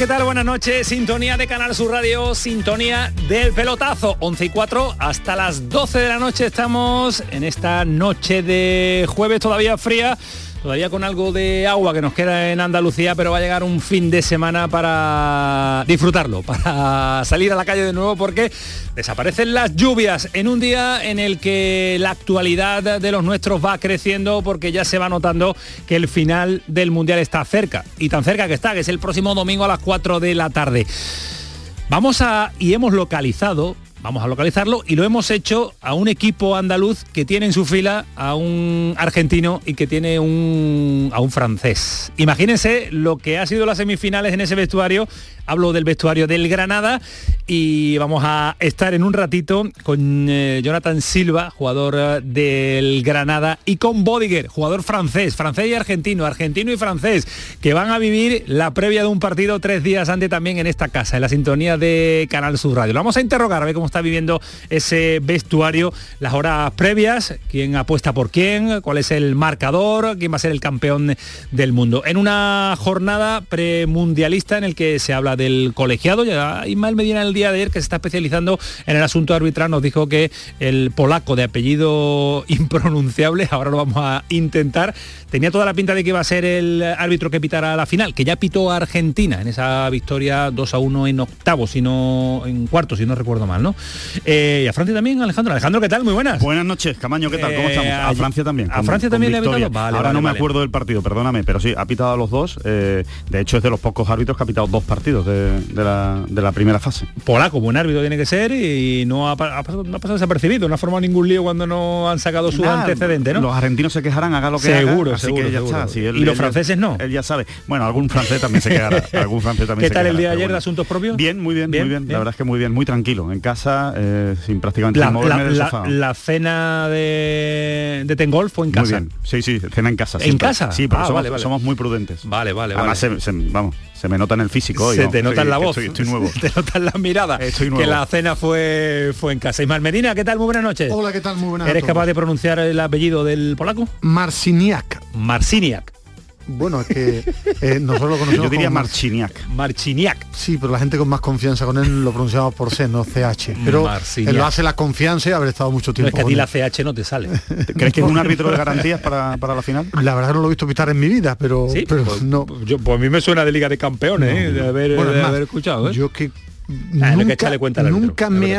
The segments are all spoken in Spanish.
¿Qué tal? Buenas noches. Sintonía de Canal Sur Radio, sintonía del pelotazo. 11 y 4 hasta las 12 de la noche estamos en esta noche de jueves todavía fría todavía con algo de agua que nos queda en Andalucía, pero va a llegar un fin de semana para disfrutarlo, para salir a la calle de nuevo porque desaparecen las lluvias en un día en el que la actualidad de los nuestros va creciendo porque ya se va notando que el final del Mundial está cerca, y tan cerca que está, que es el próximo domingo a las 4 de la tarde. Vamos a, y hemos localizado vamos a localizarlo y lo hemos hecho a un equipo andaluz que tiene en su fila a un argentino y que tiene un, a un francés. Imagínense lo que ha sido las semifinales en ese vestuario. Hablo del vestuario del Granada y vamos a estar en un ratito con eh, Jonathan Silva, jugador eh, del Granada, y con Bodiger, jugador francés, francés y argentino, argentino y francés, que van a vivir la previa de un partido tres días antes también en esta casa, en la sintonía de Canal Sur Radio. Lo vamos a interrogar a ver cómo está viviendo ese vestuario, las horas previas, quién apuesta por quién, cuál es el marcador, quién va a ser el campeón del mundo. En una jornada premundialista en el que se habla del colegiado, ya Ismael Medina el día de ayer que se está especializando en el asunto arbitral nos dijo que el polaco de apellido impronunciable, ahora lo vamos a intentar, tenía toda la pinta de que iba a ser el árbitro que pitara la final, que ya pitó a Argentina en esa victoria 2 a 1 en octavo, sino en cuarto, si no recuerdo mal, ¿no? Eh, y a Francia también, Alejandro. Alejandro, ¿qué tal? Muy buenas. Buenas noches, Camaño, ¿qué tal? ¿Cómo Eh, estamos? A Francia también. a Francia con también le ha pitado. Vale, Ahora vale, no me vale. acuerdo del partido, perdóname, pero sí, ha pitado a los dos. eh, de hecho, es de los pocos árbitros que ha pitado dos partidos de, de la, de la primera fase. Polaco, buen árbitro tiene que ser y no ha, pa- ha pasado, no ha pasado desapercibido, no ha formado ningún lío cuando no han sacado su Nada, antecedente, ¿no? Los argentinos se quejarán, haga lo que Seguro, haga, así seguro, que ya está. sí, él- ¿Y los él franceses no? Él ya sabe. Bueno, algún francés también se quejará. algún francés también ¿Qué se tal el día de pero ayer de asuntos propios? Bien, muy bien, Bien, muy bien, bien. La verdad es que muy bien, muy tranquilo. En casa, eh, sin prácticamente La, moverme la- del sofá. la cena de, de Tengol fue en Muy casa. bien. Sí, sí, cena en casa. ¿En siempre. casa? Sí, porque Ah, somos, vale, vale. somos muy prudentes. Vale, vale, Además, vale. se, se- vamos, se me nota en el físico. hoy, se te nota en la voz. Estoy, estoy nuevo. Te nota en la mirada. Estoy Que nuevo. la cena fue, fue en casa. Ismael Medina, ¿qué tal? Muy buenas noches. Hola, ¿qué tal? Muy buenas. a ¿Eres capaz de pronunciar el apellido del polaco? Marciniak. Marciniak. Bueno, es que eh, nosotros lo conocemos Yo diría como Mar- Marchiniak. Marchiniak. Sí, pero la gente con más confianza con él lo pronunciamos por C, no CH. Pero Marciniak. él lo hace la confianza y haber estado mucho No, tiempo es que a ti la. CH no te sale. ¿Crees que es un árbitro de garantías para, para la final? La verdad no lo he visto pitar en mi vida, pero, Sí, pero pues, no. Yo, pues a mí me suena de Liga de Campeones, ¿eh? de haber, Bueno, es de más, haber escuchado. ¿eh? Yo que Ah, nunca, cuenta árbitro. nunca me.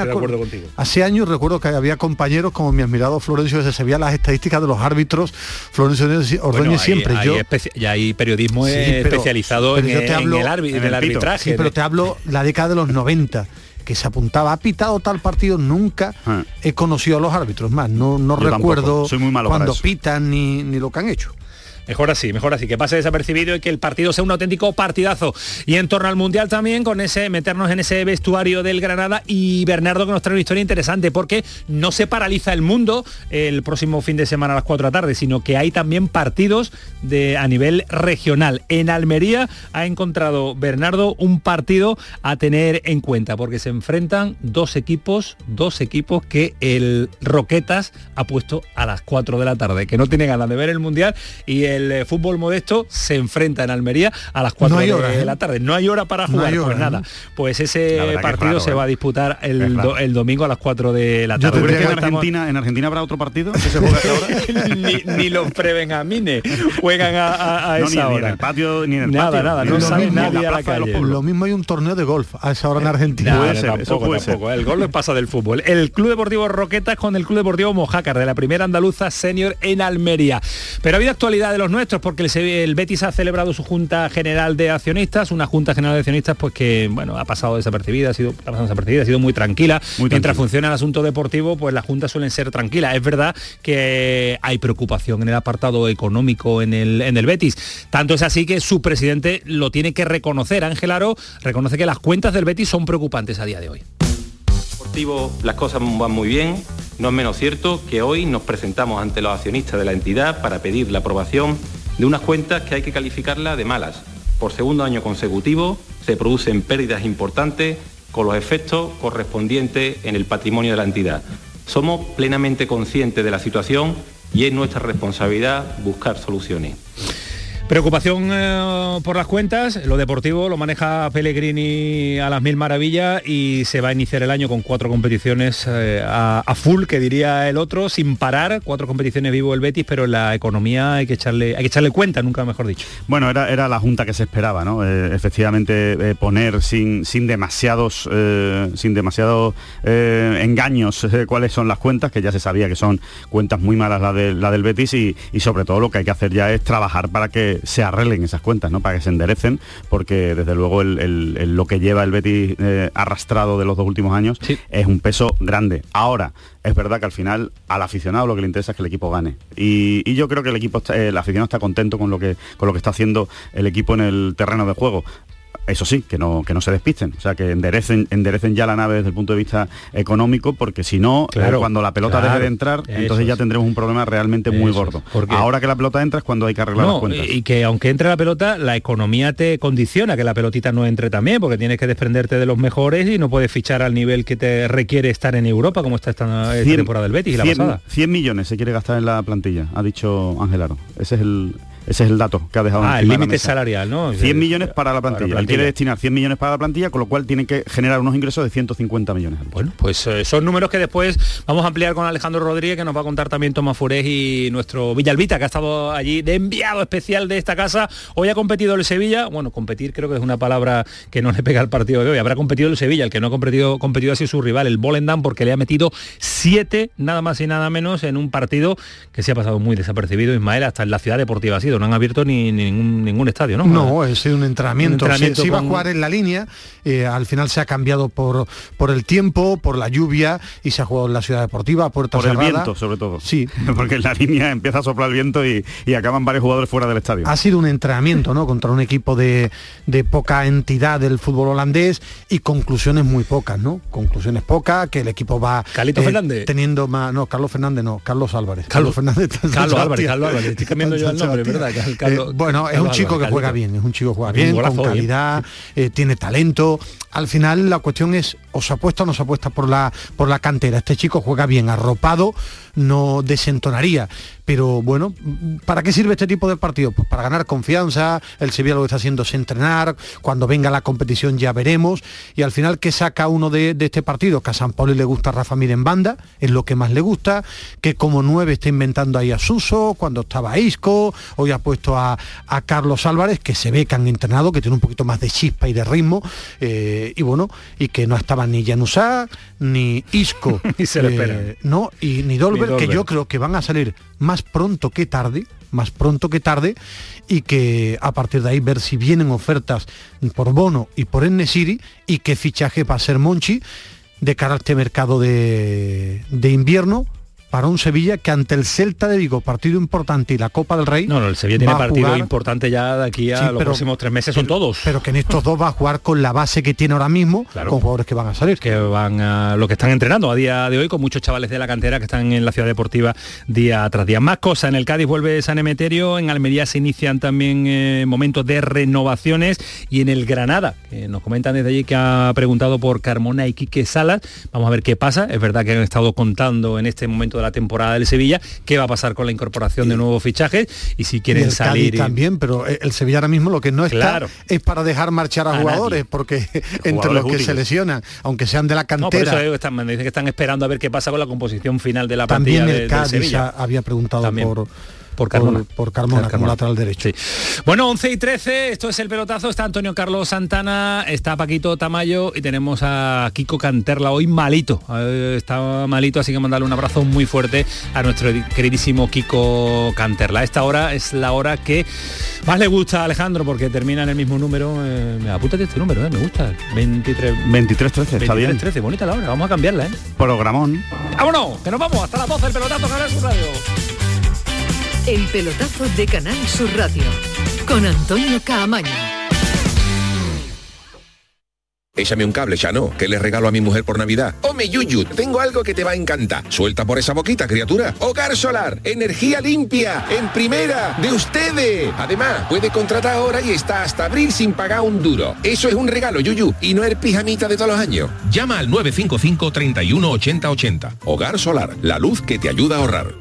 Hace años recuerdo que había compañeros como mi admirado Florencio que se veía las estadísticas de los árbitros. Florencio Ordóñez Bueno, siempre. hay yo ya hay periodismo Sí, pero- especializado pero en, yo te en hablo- el, arbi- en del el pito. arbitraje. Sí, pero te hablo la década de los 90 que se apuntaba, ha pitado tal partido, nunca Ah. he conocido a los árbitros, más, no, no Yo recuerdo soy muy malo para cuando pitan ni, ni lo que han hecho. Mejor así, mejor así, que pase desapercibido y que el partido sea un auténtico partidazo. Y en torno al Mundial también, con ese meternos en ese vestuario del Granada y Bernardo que nos trae una historia interesante, porque no se paraliza el mundo el próximo fin de semana a las 4 de la tarde, sino que hay también partidos de, a nivel regional. En Almería ha encontrado Bernardo un partido a tener en cuenta, porque se enfrentan dos equipos, dos equipos que el Roquetas ha puesto a las 4 de la tarde, que no tiene ganas de ver el Mundial y el eh, fútbol modesto se enfrenta en Almería a las 4 No hay de hora, ¿eh? la tarde. No hay hora para jugar, hora, pues nada. ¿no? Pues ese es partido raro, se ¿eh? va a disputar el, do- el domingo a las 4 de la tarde. ¿Tú crees que en Estamos- Argentina, en Argentina habrá otro partido que se juega a esa hora? ni, ni los prebenjamines juegan a, a- a No, esa ni, ni en hora. el patio, ni en el Nada, patio. nada, no en nadie a la plaza de los calle. Lo mismo hay un torneo de golf a esa hora en Argentina. Puede ser, tampoco, puede ser. tampoco. El gol no pasa del fútbol. El Club Deportivo Roquetas con el Club Deportivo Mojácar de la primera andaluza senior en Almería. Pero ha habido actualidad de los nuestros porque el, el Betis ha celebrado su Junta General de Accionistas, una Junta General de Accionistas pues que bueno ha pasado desapercibida, ha sido, ha pasado desapercibida, ha sido muy tranquila. Muy Mientras funciona el asunto deportivo, pues las juntas suelen ser tranquilas. Es verdad que hay preocupación en el apartado económico en el, en el Betis. Tanto es así que su presidente lo tiene que reconocer. Ángel Aro reconoce que las cuentas del Betis son preocupantes a día de hoy. Las cosas van muy bien, no es menos cierto que hoy nos presentamos ante los accionistas de la entidad para pedir la aprobación de unas cuentas que hay que calificarlas de malas. Por segundo año consecutivo se producen pérdidas importantes con los efectos correspondientes en el patrimonio de la entidad. Somos plenamente conscientes de la situación y es nuestra responsabilidad buscar soluciones. Preocupación eh, por las cuentas, lo deportivo lo maneja Pellegrini a las mil maravillas y se va a iniciar el año con cuatro competiciones eh, a, full, que diría el otro, sin parar, cuatro competiciones vivo el Betis, pero la economía hay que echarle, hay que echarle cuenta, nunca mejor dicho. Bueno, era, era la junta que se esperaba, ¿no? Eh, efectivamente poner sin, sin demasiados, sin demasiados engaños cuáles son las cuentas, que ya se sabía que son cuentas muy malas la, de, la del Betis y, y sobre todo lo que hay que hacer ya es trabajar para que se arreglen esas cuentas, ¿no? Para que se enderecen, porque desde luego lo que lleva el Betis eh, arrastrado de los dos últimos años es un peso grande. Ahora, es verdad que al final al aficionado lo que le interesa es que el equipo gane. Y, yo creo que el equipo el aficionado está contento con lo que con lo que está haciendo el equipo en el terreno de juego eso sí, que no, que no se despisten, o sea, que enderecen, enderecen ya la nave desde el punto de vista económico, porque si no, eh, cuando la pelota deje de entrar, entonces ya tendremos un problema realmente muy gordo. Porque Ahora que la pelota entra es cuando hay que arreglar las cuentas. Y que aunque entre la pelota, la economía te condiciona que la pelotita no entre también, porque tienes que desprenderte de los mejores y no puedes fichar al nivel que te requiere estar en Europa, como está esta, temporada del Betis y la 100, pasada. 100 millones se quiere gastar en la plantilla, ha dicho Ángel Aro. Ese es el, ese es el dato que ha dejado. Ah, el límite salarial, ¿no? 100 millones para la plantilla. Él quiere destinar 100 millones para la plantilla, con lo cual tiene que generar unos ingresos de 150 millones. Bueno, pues eh, son números que después vamos a ampliar con Alejandro Rodríguez, que nos va a contar también Tomás Furés y nuestro Villalbita, que ha estado allí de enviado especial de esta casa. Hoy ha competido el Sevilla. Bueno, competir creo que es una palabra que no le pega al partido de hoy. Habrá competido el Sevilla, el que no ha competido, competido ha sido su rival, el Volendam, porque le ha metido siete, nada más y nada menos, en un partido que se ha pasado muy desapercibido, Ismael, hasta en la ciudad deportiva sido. No han abierto ni ningún, ningún estadio, ¿no? No, es un entrenamiento. se, iba a jugar en la línea, eh, al final se ha cambiado por, por el tiempo, por la lluvia y se ha jugado en la ciudad deportiva, puerta Por el viento, sobre todo. Sí. Porque en la línea empieza a soplar el viento y, acaban varios jugadores fuera del estadio. Ha sido un entrenamiento, ¿no? Contra un equipo de, poca entidad del fútbol holandés y conclusiones muy pocas, ¿no? Conclusiones pocas, que el equipo va Carlito eh, Fernández. teniendo más. No, Carlos Fernández no, Carlos Álvarez. Carlos, Fernández. Carlos Álvarez, Carlos Álvarez. Estoy cambiando yo el nombre, ¿verdad? Carlos, bueno, es un chico que juega bien, es un chico que juega bien, con ¿eh? calidad, eh, tiene talento. Al final la cuestión es, o se apuesta o no se apuesta por la, por la cantera. Este chico juega bien, arropado, no desentonaría. Pero bueno, ¿para qué sirve este tipo de partido? Pues para ganar confianza, el Sevilla lo que está haciendo es entrenar, cuando venga la competición ya veremos, y al final, ¿qué saca uno de, este partido? Que a San Paulo le gusta Rafa Mir en banda, es lo que más le gusta, que como nueve está inventando ahí a Suso, cuando estaba Isco, hoy ha puesto a, Carlos Álvarez, que se ve que han entrenado, que tiene un poquito más de chispa y de ritmo, eh, y bueno, y que no estaban ni Januzá, ni Isco, y se le eh, no, y ni Dolber, que yo creo que van a salir más pronto que tarde, más pronto que tarde, y que a partir de ahí ver si vienen ofertas por Bono y por Ennesiri y qué fichaje va a ser Monchi de cara a este mercado de, de invierno para un Sevilla que ante el Celta de Vigo, partido importante y la Copa del Rey. No, no, el Sevilla tiene partido importante ya de aquí a los próximos tres meses, son todos. Pero que en estos dos va a jugar con la base que tiene ahora mismo, con jugadores que van a salir. Que van a lo que están entrenando a día de hoy, con muchos chavales de la cantera que están en la ciudad deportiva día tras día. Más cosas, en el Cádiz vuelve San Emeterio, en Almería se inician también eh, momentos de renovaciones y en el Granada, que nos comentan desde allí que ha preguntado por Carmona y Quique Salas. Vamos a ver qué pasa. Es verdad que han estado contando en este momento la temporada del Sevilla, qué va a pasar con la incorporación de nuevos fichajes y si quieren salir. también, pero el Sevilla ahora mismo lo que no está es para dejar marchar a, jugadores, porque entre los que se lesionan, aunque sean de la cantera. No, están, me dicen que están esperando a ver qué pasa con la composición final de la plantilla También el Cádiz había preguntado por por Carmona. Por, Carmona, como lateral derecho. Bueno, 11 y 13, esto es el pelotazo, está Antonio Carlos Santana, está Paquito Tamayo y tenemos a Kiko Canterla hoy malito. Está malito, así que mandarle un abrazo muy fuerte a nuestro queridísimo Kiko Canterla. Esta hora es la hora que más le gusta a Alejandro porque termina en el mismo número. Eh, apúntate este número, eh, me gusta. 23 23 13, está bien. 13, bonita la hora, vamos a cambiarla, ¿eh? Programón. Vámonos, que nos vamos hasta las 12 el pelotazo Canal Sur Radio. El pelotazo de Canal Sur Radio con Antonio Caamaño. Échame un cable, ya no, que le regalo a mi mujer por Navidad. Ome Yuyu, tengo algo que te va a encantar. Suelta por esa boquita, criatura. Hogar solar, energía limpia, en primera, de ustedes. Además, puede contratar ahora y está hasta abril sin pagar un duro. Eso es un regalo, Yuyu, y no el pijamita de todos los años. Llama al 955 31 80 80. Hogar solar, la luz que te ayuda a ahorrar.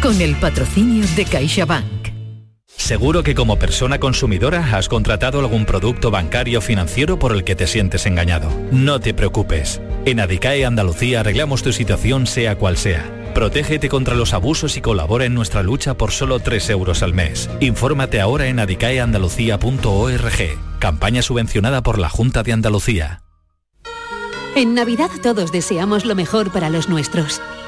con el patrocinio de CaixaBank. Seguro que como persona consumidora has contratado algún producto bancario o financiero por el que te sientes engañado. No te preocupes. En Adicae Andalucía arreglamos tu situación sea cual sea. Protégete contra los abusos y colabora en nuestra lucha por solo 3 euros al mes. Infórmate ahora en adicaeandalucía.org. Campaña subvencionada por la Junta de Andalucía. En Navidad todos deseamos lo mejor para los nuestros.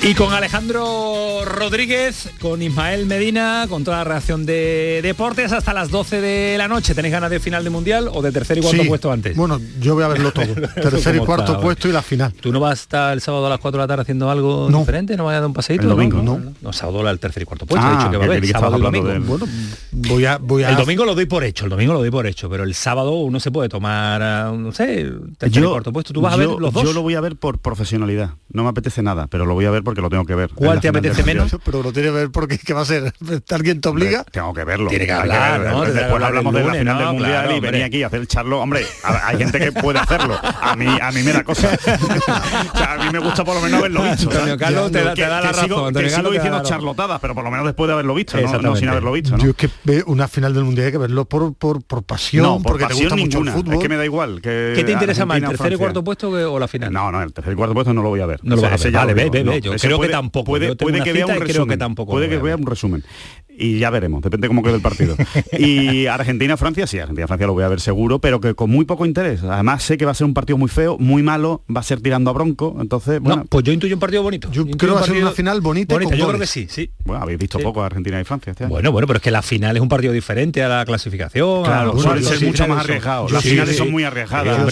Y con Alejandro Rodríguez, con Ismael Medina, con toda la reacción de deportes hasta las 12 de la noche. ¿Tenéis ganas de final de mundial o de tercer y cuarto puesto antes? Bueno, yo voy a verlo todo. tercer y cuarto puesto y la final. ¿Tú no vas a estar el sábado a las 4 de la tarde haciendo algo diferente? ¿No vas a dar un paseíto? El domingo, no. No, sábado el tercer y cuarto puesto. he dicho que va a haber sábado y domingo. Bueno, voy a, voy a... El domingo lo doy por hecho, el domingo lo doy por hecho, pero el sábado uno se puede tomar, ah, no sé, tercer y cuarto puesto. ¿Tú vas a ver los dos? Yo lo voy a ver por profesionalidad. No me apetece nada, pero lo voy a ver porque lo tengo que ver. ¿Cuál te apetece menos? Pero lo tiene que ver porque ¿qué va a ser? ¿Alguien te obliga? Tengo que verlo. Tiene que hablar, ¿no? Después hablamos de la final del mundial y venía aquí a hacer el charlo. Hombre, hay gente que puede hacerlo. A mí, a mí me da cosa. o sea, a mí me gusta por lo menos haberlo visto. Antonio Carlos te, da la razón. Sigo, Antonio sigo diciendo charlotadas, pero por lo menos después de haberlo visto, no, sin haberlo visto. Yo es que una final del mundial hay que verlo por, por, por pasión, no, por porque pasión te gusta ninguna. mucho el fútbol. Es que me da igual. Que ¿Qué te interesa más, el tercer y cuarto puesto o la final? No, no, el tercer y cuarto puesto no lo voy a ver. No lo vas a ver. Vale, ve, ve, ve. Yo creo que tampoco. Puede que vea un resumen. Puede que vea un resumen. Y ya veremos, depende cómo quede el partido. y Argentina-Francia, sí, Argentina-Francia lo voy a ver seguro, pero que con muy poco interés. Además sé que va a ser un partido muy feo, muy malo, va a ser tirando a bronco, entonces, bueno. pues yo intuyo un partido bonito. Yo creo que va a ser una final bonita. bonita yo creo que sí, sí. Bueno, habéis visto poco a Argentina y Francia este Bueno, bueno, pero es que la final es un partido diferente a la clasificación. Claro, suele ser mucho más arriesgado. Las finales son muy arriesgadas.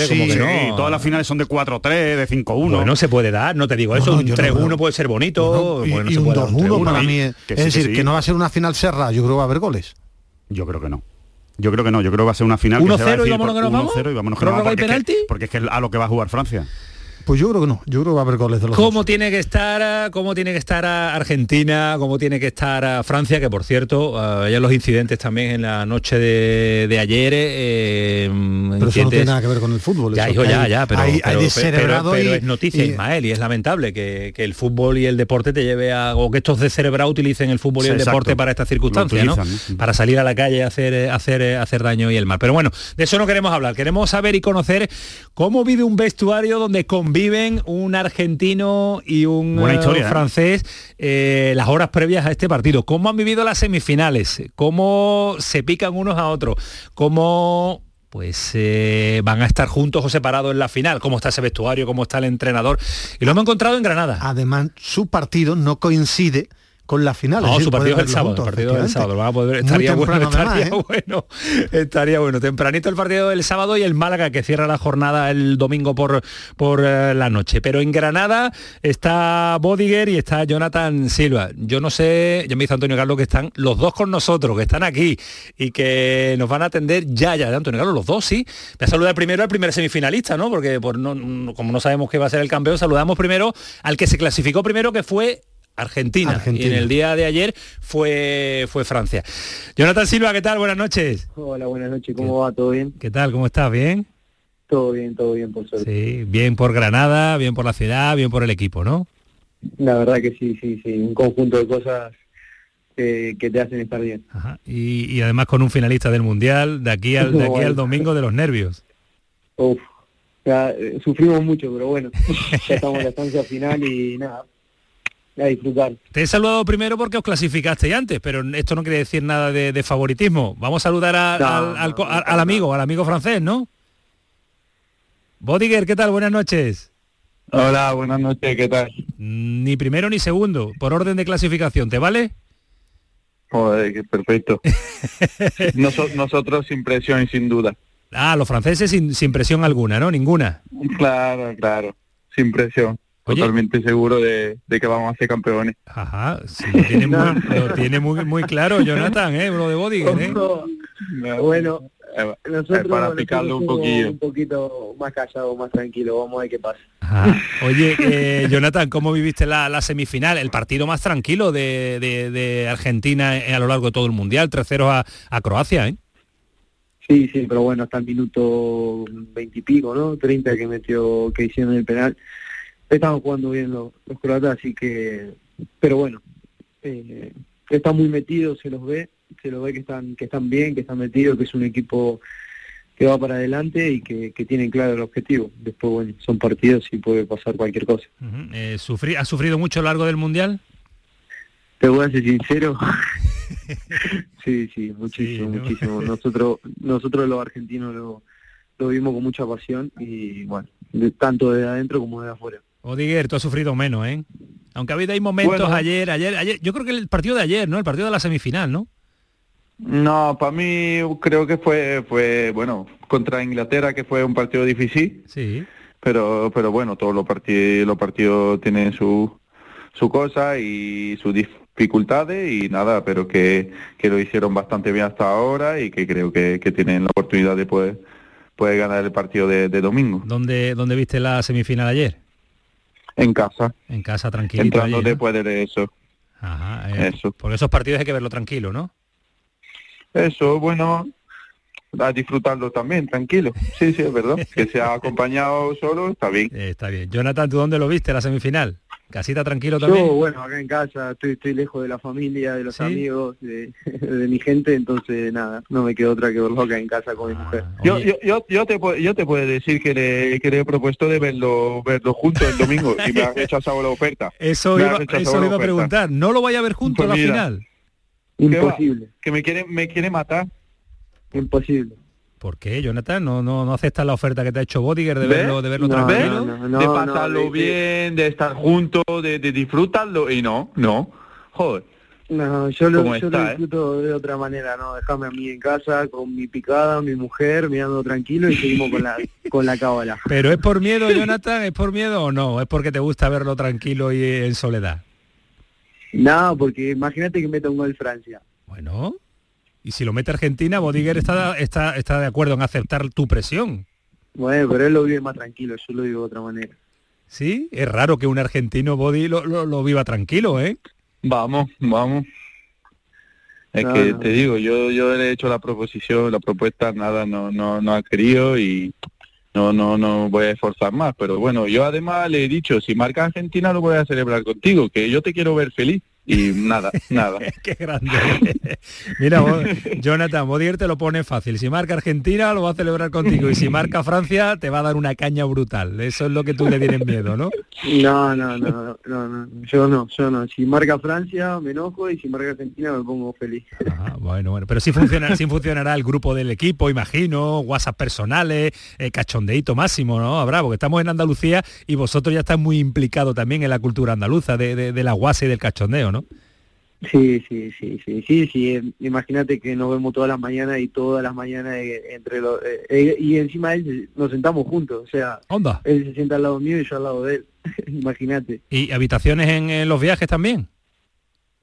Todas las finales son de 4-3, de 5-1. Bueno, se puede dar, no te digo eso, un 3-1 puede ser bonito. y, un 2-1 para mí. Es, decir, que no va a ser una final cerrada, yo creo que va a haber goles. Yo creo que no. Yo creo que no, yo creo que va a ser una final 1-0 y vámonos que nos vamos. 1-0 y vámonos que nos vamos. Porque es que a lo que va a jugar Francia. Pues yo creo que no, yo creo que va a haber goles de los ¿Cómo tiene que estar, cómo tiene que estar Argentina, cómo tiene que estar Francia, que por cierto, ayer los incidentes también en la noche de, ayer. Eh, pero eso no tiene nada que ver con el fútbol. Ya, hijo, ya, ya, pero, hay, pero, pero, es noticia, Ismael, y es lamentable que, el fútbol y el deporte te lleve a, o que estos descerebrados utilicen el fútbol y el deporte para estas circunstancias, ¿no? Para salir a la calle a hacer, hacer, hacer daño y el mal. Pero bueno, de eso no queremos hablar, queremos saber y conocer cómo vive un vestuario donde con viven un argentino y un eh, ¿eh? francés eh, las horas previas a este partido. ¿Cómo han vivido las semifinales? ¿Cómo se pican unos a otros? ¿Cómo pues van a estar juntos o separados en la final. ¿Cómo está ese vestuario? ¿Cómo está el entrenador? Y lo hemos encontrado en Granada. Además, su partido no coincide con la final. No, su partido es el sábado, partido del sábado. a poder, estaría bueno, estaría ¿eh? bueno, estaría bueno. Tempranito el partido del sábado y el Málaga que cierra la jornada el domingo por, por eh, la noche. Pero en Granada está Bodiger y está Jonathan Silva. Yo no sé, ya me dice Antonio Carlos que están los dos con nosotros, que están aquí y que nos van a atender ya, ya, de Antonio Carlos, los dos, sí. Voy a saludar primero al primer semifinalista, ¿no? Porque por no, como no sabemos qué va a ser el campeón, saludamos primero al que se clasificó primero, que fue Argentina. Y en el día de ayer fue, fue Francia. Jonathan Silva, ¿qué tal? Buenas noches. Hola, buenas noches. ¿Cómo va? ¿Todo bien? ¿Qué tal? ¿Cómo estás? ¿Bien? Todo bien, todo bien, por suerte. Sí, bien por Granada, bien por la ciudad, bien por el equipo, ¿no? La verdad que sí, sí, sí. Un conjunto de cosas que, te hacen estar bien. Y, además con un finalista del Mundial, de aquí al, de aquí al domingo de los nervios. Uf, eh, sufrimos mucho, pero bueno, ya estamos en la estancia final y nada, a disfrutar. Te he saludado primero porque os clasificaste antes, pero esto no quiere decir nada de, favoritismo. Vamos a saludar al, amigo, al amigo francés, ¿no? Bodiger, ¿qué tal? Buenas noches. Hola, buenas noches, ¿qué tal? Ni primero ni segundo, por orden de clasificación, ¿te vale? Joder, qué perfecto. nosotros sin presión y sin duda. Ah, los franceses sin, sin presión alguna, ¿no? Ninguna. Claro, claro, sin presión totalmente seguro de, que vamos a ser campeones. Ajá, lo tiene, muy, tiene muy, claro Jonathan, ¿eh? Lo de Bodiger, ¿eh? bueno, eh, nosotros, para picarlo un poquito. Un poquito más callado, más tranquilo, vamos a ver qué pasa. Oye, eh, Jonathan, ¿cómo viviste la, semifinal? El partido más tranquilo de, Argentina a lo largo de todo el Mundial, 3-0 a, a Croacia, ¿eh? Sí, sí, pero bueno, hasta el minuto 20 y pico, ¿no? 30 que metió, que hicieron el penal están jugando bien los, croatas, así que, pero bueno, eh, están muy metidos, se los ve, se los ve que están, que están bien, que están metidos, que es un equipo que va para adelante y que, que tienen claro el objetivo. Después, bueno, son partidos y puede pasar cualquier cosa. Eh, ¿Has sufrido mucho a lo largo del Mundial? Te voy a ser sincero. sí, sí, muchísimo, muchísimo. Nosotros, nosotros los argentinos lo, lo vimos con mucha pasión y bueno, tanto de adentro como de afuera. Odiguer, tú has sufrido menos, ¿eh? Aunque ha habido ahí momentos ayer, ayer, ayer, yo creo que el partido de ayer, ¿no? El partido de la semifinal, ¿no? No, para mí creo que fue, fue, bueno, contra Inglaterra, que fue un partido difícil. Sí. Pero, pero bueno, todos los partidos, los partidos tienen su, su cosa y sus dificultades y nada, pero que, que lo hicieron bastante bien hasta ahora y que creo que, que tienen la oportunidad de poder, poder ganar el partido de, de domingo. ¿Dónde, ¿Dónde viste la semifinal ayer? En casa. En casa, tranquilo. Entrando después de eso. Ajá, eh, eso. Porque esos partidos hay que verlo tranquilo, ¿no? Eso, bueno, a disfrutarlo también, tranquilo. Sí, sí, es verdad. que se ha acompañado solo, está bien. Eh, está bien. Jonathan, ¿tú dónde lo viste la semifinal? ¿Casita tranquilo también? Yo, bueno, acá en casa, estoy, estoy lejos de la familia, de los amigos, de, mi gente, entonces nada, no me quedo otra que verlo acá en casa con mi ah, mujer. Yo, yo, yo, yo, te, yo te puedo decir que le, que le he propuesto de verlo, verlo juntos el domingo y me ha rechazado la oferta. Eso iba, eso iba a preguntar, ¿no lo vaya a ver juntos pues la final? Imposible. Que me quiere, me quiere matar. Imposible. ¿Por qué, Jonathan? ¿No, no, no aceptas la oferta que te ha hecho Bodiger de verlo, de verlo tranquilo? de pasarlo bien, de estar juntos, de, disfrutarlo. Y no, no. Joder. No, yo lo, yo lo eh? disfruto de otra manera, ¿no? Déjame a mí en casa con mi picada, mi mujer, mirando tranquilo y seguimos con la con la cábala. Pero es por miedo, Jonathan, ¿es por miedo o no? ¿Es porque te gusta verlo tranquilo y en soledad? No, porque imagínate que meta un gol Francia. Bueno, y si lo mete Argentina, Bodiger está, está, está de acuerdo en aceptar tu presión. Bueno, pero él lo vive más tranquilo, yo lo digo de otra manera. Sí, es raro que un argentino Body lo, lo, viva tranquilo, ¿eh? Vamos, vamos. Es que te digo, yo yo le he hecho la proposición, la propuesta, nada, no no no ha querido y no no no voy a esforzar más. Pero bueno, yo además le he dicho, si marca Argentina lo voy a celebrar contigo, que yo te quiero ver feliz y nada, nada. Qué grande. Mira, Jonathan, Bodier te lo pone fácil. Si marca Argentina, lo va a celebrar contigo. Y si marca Francia, te va a dar una caña brutal. Eso es lo que tú le tienes miedo, ¿no? No, no, no, no, no. Yo no, yo no. Si marca Francia, me enojo y si marca Argentina, me pongo feliz. Ah, bueno, bueno. Pero sí, funciona, sí funcionará el grupo del equipo, imagino, WhatsApp personales, eh, cachondeito máximo, ¿no? Habrá, porque estamos en Andalucía y vosotros ya están muy implicados también en la cultura andaluza, de, de, de la guasa y del cachondeo, ¿no? Sí, sí, sí, sí, sí, sí. Imagínate que nos vemos todas las mañanas y todas las mañanas eh, entre los eh, eh, y encima él nos sentamos juntos, o sea, ¿Onda? él se sienta al lado mío y yo al lado de él. Imagínate. ¿Y habitaciones en, los viajes también?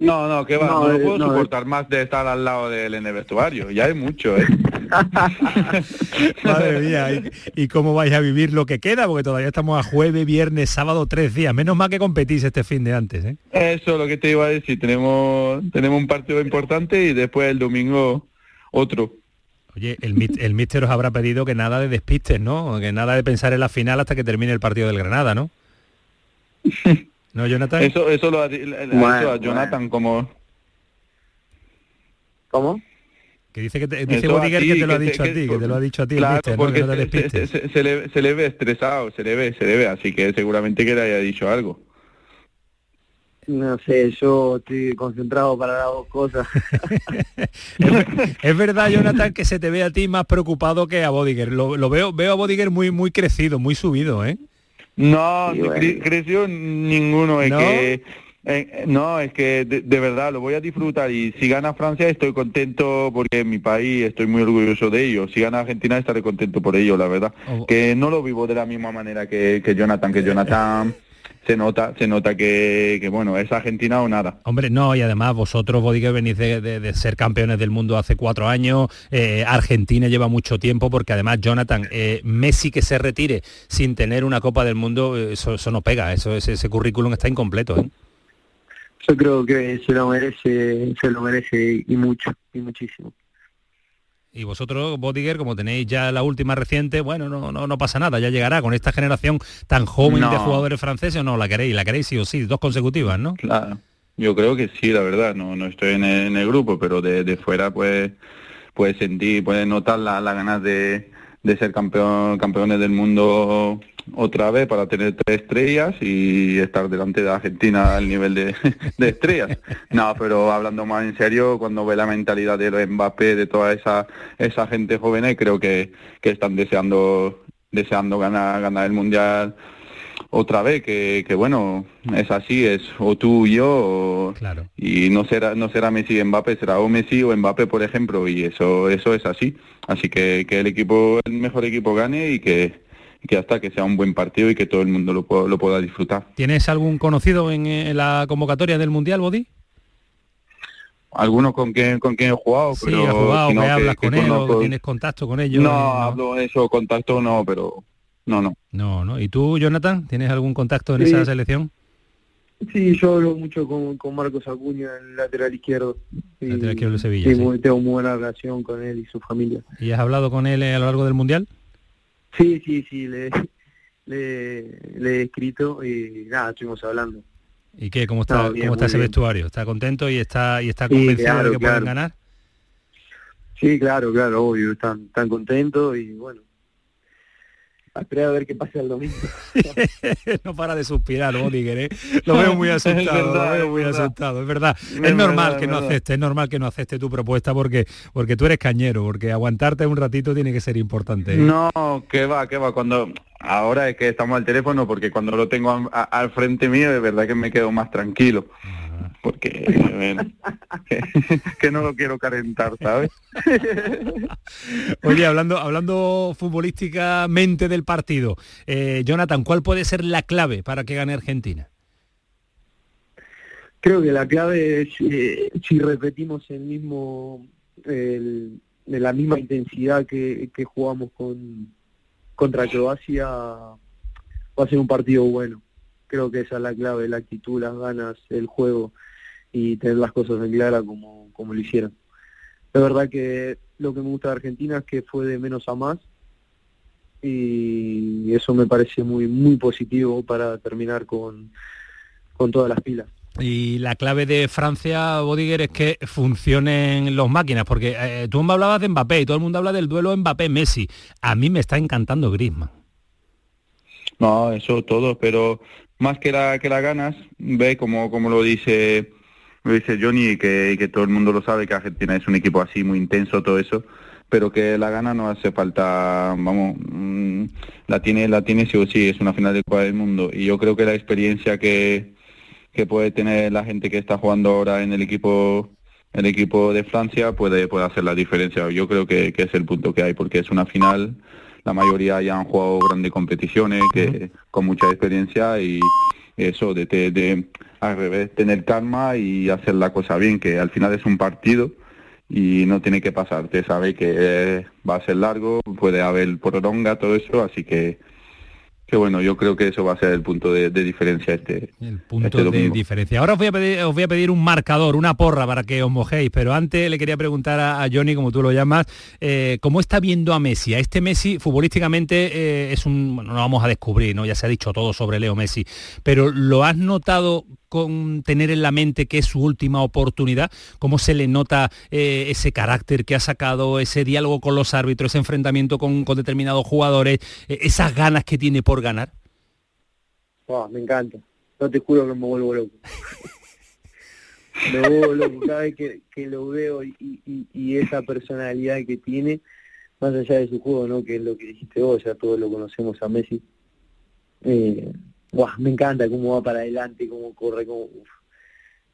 No, no, que va, no, no, puedo soportar más de estar al lado de él en el vestuario, ya hay mucho, ¿eh? Madre mía, ¿y, cómo vais a vivir lo que queda? Porque todavía estamos a jueves, viernes, sábado, tres días. Menos mal que competís este fin de antes, ¿eh? Eso es lo que te iba a decir. Tenemos, tenemos un partido importante y después el domingo otro. Oye, el, el míster os habrá pedido que nada de despistes, ¿no? Que nada de pensar en la final hasta que termine el partido del Granada, ¿no? ¿No, Jonathan? Eso, eso lo ha, a Jonathan como... ¿Cómo? Que dice que te, dice Bodiger que te lo ha dicho a ti, que te lo ha dicho a ti claro, porque se, le, se, le, ve estresado, se le ve, se le ve, así que seguramente que le haya dicho algo. No sé, yo estoy concentrado para las dos cosas. es, verdad, Jonathan, que se te ve a ti más preocupado que a Bodiger. Lo, lo veo, veo a Bodiger muy, muy crecido, muy subido, ¿eh? No, creció ninguno, es que eh, no, es que de, verdad lo voy a disfrutar y si gana Francia estoy contento porque en mi país estoy muy orgulloso de ello. Si gana Argentina estaré contento por ello, la verdad. Oh. Que no lo vivo de la misma manera que, que Jonathan, que Jonathan se nota, se nota que, que, bueno, es Argentina o nada. Hombre, no, y además vosotros, Bodiger, venís de, ser campeones del mundo hace cuatro años, eh, Argentina lleva mucho tiempo, porque además, Jonathan, eh, Messi que se retire sin tener una Copa del Mundo, eso, eso no pega, eso, ese, ese currículum está incompleto, ¿eh? yo creo que se lo merece, se lo merece y mucho, y muchísimo. Y vosotros, Bodiger, como tenéis ya la última reciente, bueno, no, no, no pasa nada, ya llegará con esta generación tan joven de jugadores franceses, o no, la queréis, la queréis sí o sí, dos consecutivas, ¿no? Claro, yo creo que sí, la verdad, no, no estoy en el, grupo, pero de, de, fuera pues puedes sentir, puedes notar las ganas de, de ser campeón, campeones del mundo otra vez para tener tres estrellas y estar delante de Argentina al nivel de, estrellas. No, pero hablando más en serio, cuando ve la mentalidad de los Mbappé, de toda esa, esa gente joven, creo que, que están deseando, deseando ganar, ganar el Mundial otra vez que, que, bueno es así es o tú y yo claro. y no será no será Messi y Mbappé será o Messi o Mbappé por ejemplo y eso eso es así así que que el equipo el mejor equipo gane y que que hasta que sea un buen partido y que todo el mundo lo, lo pueda disfrutar. ¿Tienes algún conocido en, la convocatoria del Mundial, Bodi? Algunos con quien con quien he jugado, sí, pero jugado, que, hablas con él, tienes contacto con ellos. No, hablo de eso, contacto no, pero no, no. No, no. ¿Y tú, Jonathan, tienes algún contacto en esa selección? Sí, yo hablo mucho con, con Marcos Acuña, el lateral izquierdo. lateral izquierdo de Sevilla. Sí, tengo muy buena relación con él y su familia. ¿Y has hablado con él a lo largo del Mundial? Sí, sí, sí, le, le, he escrito y nada, estuvimos hablando. ¿Y qué? ¿Cómo está, ¿cómo está ese vestuario? ¿Está contento y está y está convencido de que pueden ganar? Sí, claro, claro, obvio, están, están contentos y bueno. A esperar a ver qué pasa el domingo. no para de suspirar, Bodiger, ¿eh? Lo veo muy asustado, lo veo muy asustado, es verdad. Es, normal que no acepte, es normal que no acepte tu propuesta porque, porque tú eres cañero, porque aguantarte un ratito tiene que ser importante. ¿eh? No, que va, que va, cuando ahora es que estamos al teléfono porque cuando lo tengo al frente mío de verdad que me quedo más tranquilo porque que, no lo quiero calentar, ¿sabes? Oye, hablando, hablando futbolísticamente del partido, eh, Jonathan, ¿cuál puede ser la clave para que gane Argentina? Creo que la clave es eh, si repetimos el mismo, de la misma intensidad que, que jugamos con contra Croacia, va a ser un partido bueno. Creo que esa es la clave, la actitud, las ganas, el juego y tener las cosas en clara como, como lo hicieron. La verdad que lo que me gusta de Argentina es que fue de menos a más y eso me parece muy muy positivo para terminar con, con todas las pilas. Y la clave de Francia, Bodiger, es que funcionen los máquinas, porque eh, tú me hablabas de Mbappé y todo el mundo habla del duelo Mbappé-Messi. A mí me está encantando Griezmann. No, eso todo, pero más que la que las ganas, ve como, como lo dice lo dice Johnny y que, que todo el mundo lo sabe que Argentina es un equipo así muy intenso, todo eso, pero que la gana no hace falta, vamos, mm, la tiene, la tiene sí o sí, es una final de Copa del Mundo y yo creo que la experiencia que, que puede tener la gente que está jugando ahora en el equipo el equipo de Francia puede, puede hacer la diferencia. Yo creo que, que es el punto que hay, porque es una final, la mayoría ya han jugado grandes competiciones, que con mucha experiencia y eso de, de, al revés, tener calma y hacer la cosa bien, que al final es un partido y no tiene que pasar. Te sabe que eh, va a ser largo, puede haber prolonga, todo eso, así que que bueno, yo creo que eso va a ser el punto de, diferencia este El punto este de diferencia. Ahora os voy, a pedir, os voy a pedir un marcador, una porra para que os mojéis, pero antes le quería preguntar a, Johnny, como tú lo llamas, eh, ¿cómo está viendo a Messi? A este Messi futbolísticamente eh, es un, bueno, no vamos a descubrir, ¿no? Ya se ha dicho todo sobre Leo Messi, pero ¿lo has notado con tener en la mente que es su última oportunidad? ¿Cómo se le nota eh, ese carácter que ha sacado, ese diálogo con los árbitros, ese enfrentamiento con, determinados jugadores, eh, esas ganas que tiene por ganar? me encanta. No te juro que me vuelvo loco. me vuelvo loco cada vez que, lo veo y, esa personalidad que tiene, más allá de su juego, ¿no? que es lo que dijiste vos, ya todos lo conocemos a Messi. Eh, me encanta cómo va para adelante, cómo corre, cómo,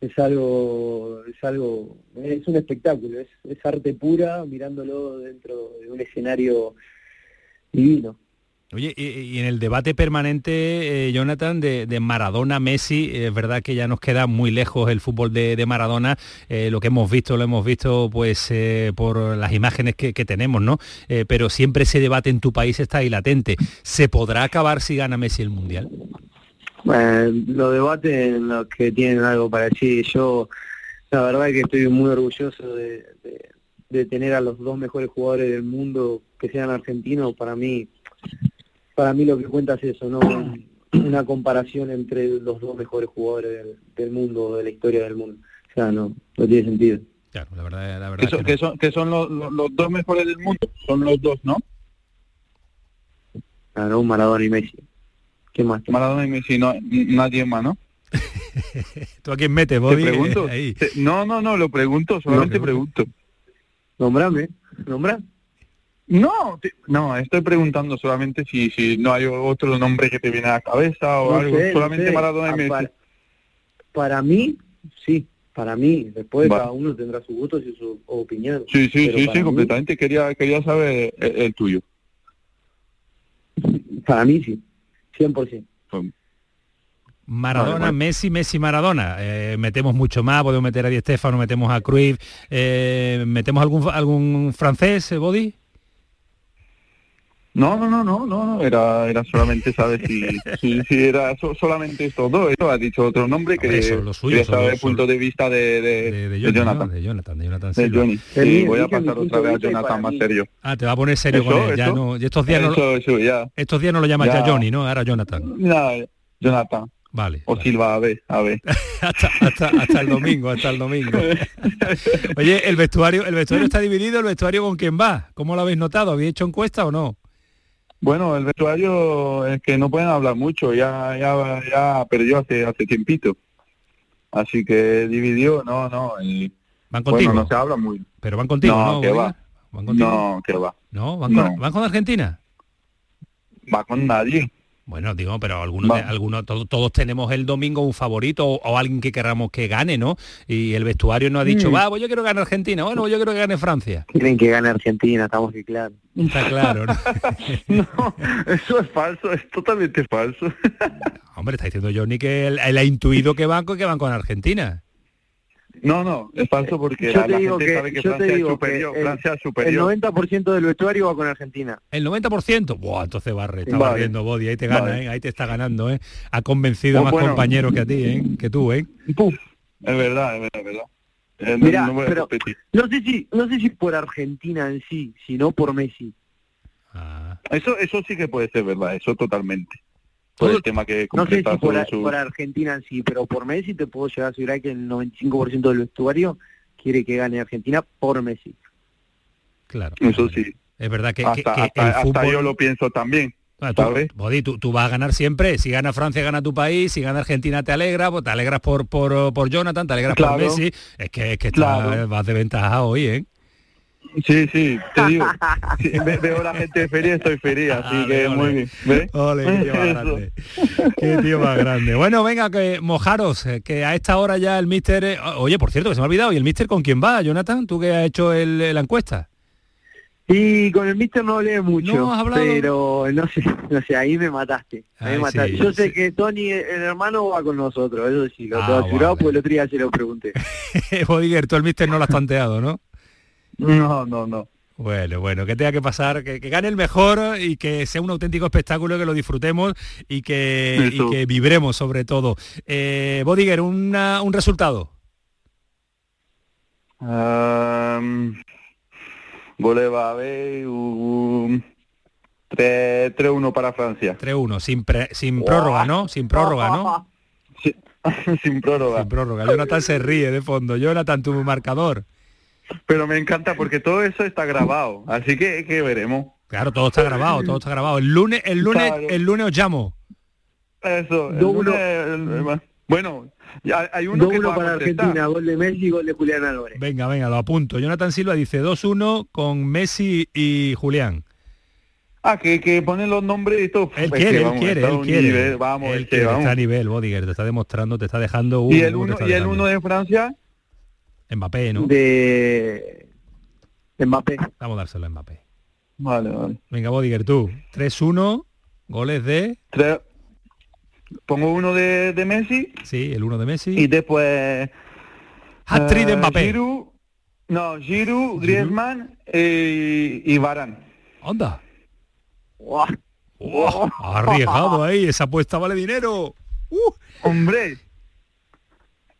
es algo, es algo, es un espectáculo, es, es arte pura mirándolo dentro de un escenario divino. Oye, y, en el debate permanente, eh, Jonathan, de, Maradona-Messi, es verdad que ya nos queda muy lejos el fútbol de, Maradona, eh, lo que hemos visto, lo hemos visto pues eh, por las imágenes que, tenemos, ¿no? pero siempre ese debate en tu país está ahí latente. ¿Se podrá acabar si gana Messi el Mundial? Bueno, los debates los que tienen algo para decir, yo la verdad es que estoy muy orgulloso de, de tener a los dos mejores jugadores del mundo que sean argentinos, para mí para mí lo que cuenta es eso, ¿no? Una comparación entre los dos mejores jugadores del, mundo, de la historia del mundo. O sea, no, no tiene sentido. Claro, la verdad, la verdad que, son, que, son, los, dos mejores del mundo, son los dos, ¿no? Claro, Maradona y Messi. ¿Qué más? Maradona y Messi, no, nadie más, ¿no? ¿Tú a quién metes, Bobby? pregunto? No, no, no, lo pregunto, solamente pregunto. Nombrame, nombra. No, no, estoy preguntando solamente si, si no hay otro nombre que te viene a la cabeza o algo, solamente Maradona y Messi. Para, para, mí, sí, para mí, después cada uno tendrá sus gustos y su opinión. Sí, sí, sí, sí, completamente, quería, quería saber el, tuyo. Para mí sí, 100%. Maradona, Messi, Messi, Maradona. Eh, metemos mucho más, podemos meter a Di Stefano, metemos a Cruyff, eh, metemos algún algún francés, eh, Body. No, no, no, no, no, era, era solamente saber si, si, si, era solamente estos dos. Esto ha dicho otro nombre que eso, lo suyo, desde el punto de vista de, de, de, Jonathan. De Jonathan, de Jonathan. De Johnny. Sí, voy a pasar otra vez a Jonathan más serio. Ah, te va a poner serio con él. Ya no, y estos días no, ya. estos días no lo llamas ya. Johnny, ¿no? Ahora Jonathan. No, Jonathan. Vale. O Silva, a ver, a ver. hasta, hasta, hasta, el domingo, hasta el domingo. Oye, el vestuario, el vestuario está dividido, el vestuario con quién va. ¿Cómo lo habéis notado? ¿Habéis hecho encuesta o no? Bueno, el vestuario es que no pueden hablar mucho, ya ya ya perdió hace hace tiempito. Así que dividió, no, no. Y, ¿Van contigo? Bueno, no se habla muy. Pero van contigo, ¿no? No, que va. ¿Van contigo? No, que va. ¿No? ¿Van, Con, ¿Van con Argentina? Va con nadie. Bueno, digo, pero algunos, de- algunos to- todos tenemos el domingo un favorito o, o alguien que queramos que gane, ¿no? Y el vestuario no ha dicho, Mm. va, pues yo quiero ganar Argentina, bueno, pues yo quiero que gane Francia. Quieren que gane Argentina, estamos que claro. Está claro, ¿no? Eso es falso, es totalmente falso. Hombre, está diciendo Johnny que él, él ha intuido que van, que van con Argentina. No, no, es falso porque Yo la, te la digo gente que- sabe que yo te Francia es digo que superior. el- Francia es El superior. 90% del vestuario va con Argentina. El 90%, Buah, entonces barre, está Vale. barriendo Body, ahí te gana, Vale. ¿eh? ahí te está ganando, ¿eh? Ha convencido a Pues más bueno. compañeros que a ti, ¿eh? Que tú, ¿eh? Es verdad, es verdad, es verdad. Eh, no- Mirá, no a pero sé si no sé si por Argentina en sí, sino por Messi. Eso, eso sí que puede ser verdad, eso totalmente. Por el tema que No sé si por, sobre a- su... por Argentina en sí, pero por Messi te puedo llegar a asegurar que el 95% del vestuario quiere que gane Argentina por Messi. Claro. Eso sí. Es verdad que, hasta, que hasta- el hasta fútbol... yo lo pienso también. Ah, tú. Bodi, tú, tú vas a ganar siempre. Si gana Francia, gana tu país. Si gana Argentina, te alegra. Pues te alegras por, por, por Jonathan, te alegras por Claro. Messi. Es que, es que Claro. vas de ventaja hoy, ¿eh? Sí, sí, te digo. Sí, ve- veo la gente feliz, estoy feliz, así que ole. muy bien. Ole, qué tío más grande. Qué tío más grande. Bueno, venga, que mojaros, eh, que a esta hora ya el mister... eh, Oye, por cierto, que se me ha olvidado. ¿Y el mister con quién va, Jonathan? ¿Tú que has hecho el- la encuesta? Y con el Mister no hablé mucho, No, has hablado. pero no sé, no sé, ahí me mataste. ahí me Ay, mataste. sí, Yo sé sí. que Tony, el hermano, va con nosotros, eso sí, lo Ah, tengo asegurado, vale. porque el otro día se lo pregunté. Bodiger, tú el mister no lo has tanteado, ¿no? No, no, no. Bueno, bueno, que tenga que pasar, que, que gane el mejor y que sea un auténtico espectáculo, que lo disfrutemos y que, y que vibremos sobre todo. Eh, Bodiger, una- un resultado. Um, Boleva, a ver, 3 3-1 para Francia. 3-1, sin, pre- sin prórroga, ¿no? Sin prórroga, ¿no? Sin prórroga. Sin prórroga. Jonathan se ríe de fondo. Jonathan, tu marcador. Pero me encanta porque todo eso está grabado, así que, que veremos. Claro, todo está grabado, todo está grabado. El lunes, el lunes, Claro. el lunes os llamo. Eso, el uno. lunes, el- el- bueno, ya hay uno que 2-1 no va a para. Argentina, gol de Messi y gol de Julián Álvarez. Venga, venga, lo apunto. Jonathan Silva dice 2-1 con Messi y Julián. Ah, que, que pone los nombres y todo. Él Es quiere, él quiere, él quiere. nivel, vamos, él es que, quiere, vamos. está a nivel, Bodiger, te está demostrando, te está dejando un Y el uno, y el uno de Francia, Mbappé, ¿no? De Mbappé. Vamos a dárselo a Mbappé. vale, vale. Venga, Bodiger, tú. 3-1, goles de... Tres- pongo uno de, de Messi Sí, el uno de Messi. y después Hat-trick de eh, Mbappé. Giroud, no, Giroud, Griezmann y, y Varane. Onda. Oh, ha arriesgado ahí, esa apuesta vale dinero. Hombre,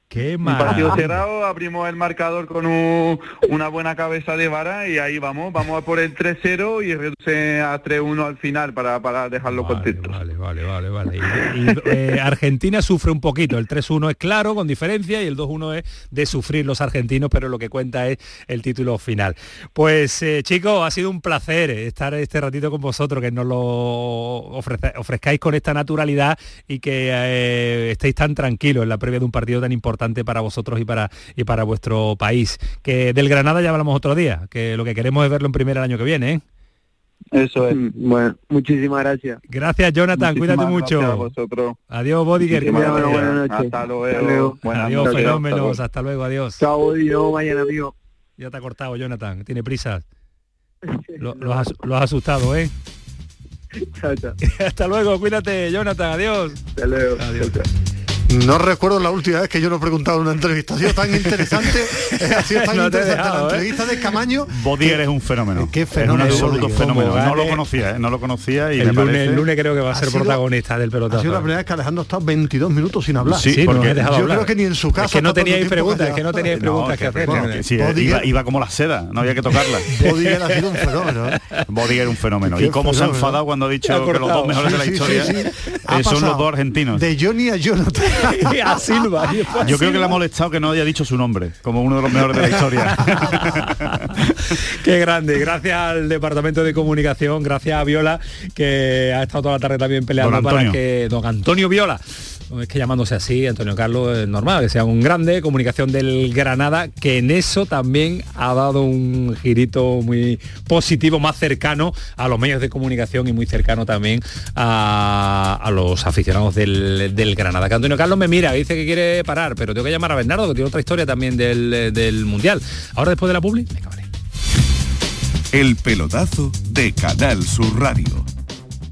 Qué un partido cerrado, abrimos el marcador con un- una buena cabeza de vara y ahí vamos, vamos a por el 3-0 y reduce a 3-1 al final para, para dejarlo contento. Vale, vale, vale, vale. Y, y, eh, Argentina sufre un poquito. El 3-1 es claro, con diferencia, y el 2-1 es de sufrir los argentinos, pero lo que cuenta es el título final. Pues eh, chicos, ha sido un placer estar este ratito con vosotros, que nos lo ofrece- ofrezcáis con esta naturalidad y que eh, estéis tan tranquilos en la previa de un partido tan importante para vosotros y para, y para vuestro país. Que del Granada ya hablamos otro día, que lo que queremos es verlo en primera el año que viene. ¿eh? Eso es. Mm, Bueno, muchísimas gracias. Gracias, Jonathan. Muchísimas cuídate mucho. a vosotros. Adiós, Bodiger. Buenas noches. Hasta luego. Hasta luego. Buenas Adiós, noches. fenómenos. Hasta Hasta luego, adiós. Chao, y no mañana, amigo. Ya te ha cortado, Jonathan. Tiene prisa. Lo, lo has, lo has asustado, ¿eh? Chao, chao. Hasta luego, cuídate, Jonathan. Adiós. Hasta luego. Adiós. No recuerdo la última vez que yo no he preguntado en una entrevista. Ha sido tan interesante, eh, ha sido tan No interesante dejado, la ¿eh? entrevista de Camaño. Bodiger es un fenómeno. Qué Es fenómeno, un absoluto fenómeno. No lo conocía, ¿eh? no lo conocía y El me lunes, parece... el lunes creo que va a Ha ser sido- protagonista del Ha sido la pelotazo. primera vez que Alejandro ha estado 22 minutos sin hablar. Sí, Sí, no porque dejado yo hablar. creo que ni en su casa. Es que no teníais preguntas, es que no teníais No, preguntas que, que- hacer. bueno, ¿no? que sí, Bodiger- iba, iba como la seda, no había que tocarla. Bodiger ha sido un fenómeno. ¿eh? Bodiger un fenómeno. Y cómo se ha enfadado cuando ha dicho ha que los dos mejores de la historia eh, Ha son los dos argentinos. De Johnny a Jonathan. a Silva. Yo creo que le ha molestado que no haya dicho su nombre, como uno de los mejores de la historia. Qué grande. Gracias al Departamento de Comunicación, gracias a Viola, que ha estado toda la tarde también peleando para que don Antonio Viola es que llamándose así, Antonio Carlos, es normal que sea un grande, comunicación del Granada, que en eso también ha dado un girito muy positivo, más cercano a los medios de comunicación y muy cercano también a, los aficionados del, Granada. Que Antonio Carlos me mira, dice que quiere parar, pero tengo que llamar a Bernardo, que tiene otra historia también del, del Mundial. Ahora después de la publi, venga, vale. El pelotazo de Canal Sur Radio.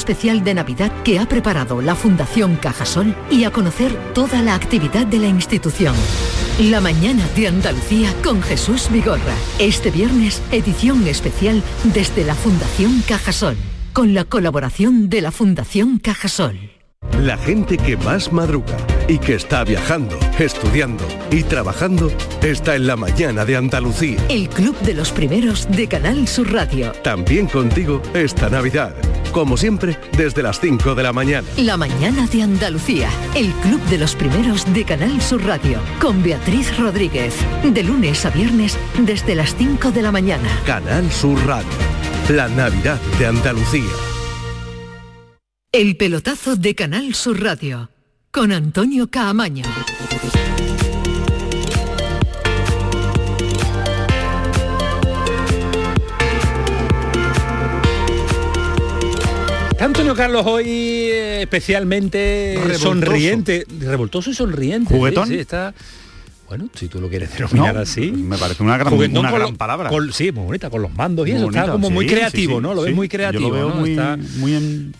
especial de Navidad que ha preparado la Fundación Cajasol y a conocer toda la actividad de la institución. La mañana de Andalucía con Jesús Vigorra. Este viernes, edición especial desde la Fundación Cajasol, con la colaboración de la Fundación Cajasol. La gente que más madruga y que está viajando, estudiando y trabajando está en la mañana de Andalucía. El Club de los Primeros de Canal Sur Radio. También contigo esta Navidad. Como siempre, desde las 5 de la mañana. La mañana de Andalucía. El Club de los Primeros de Canal Sur Radio. Con Beatriz Rodríguez. De lunes a viernes desde las 5 de la mañana. Canal Sur Radio. La Navidad de Andalucía. El pelotazo de Canal Sur Radio con Antonio Caamaño. Antonio Carlos hoy eh, especialmente sonriente, revoltoso y sonriente. ¿Juguetón? Sí, está... Bueno, si tú lo quieres denominar así. Me parece una gran, una gran palabra. sí, muy bonita, con los mandos y eso. está como muy creativo, ¿no? Lo ves muy creativo. Yo lo veo muy, está... muy en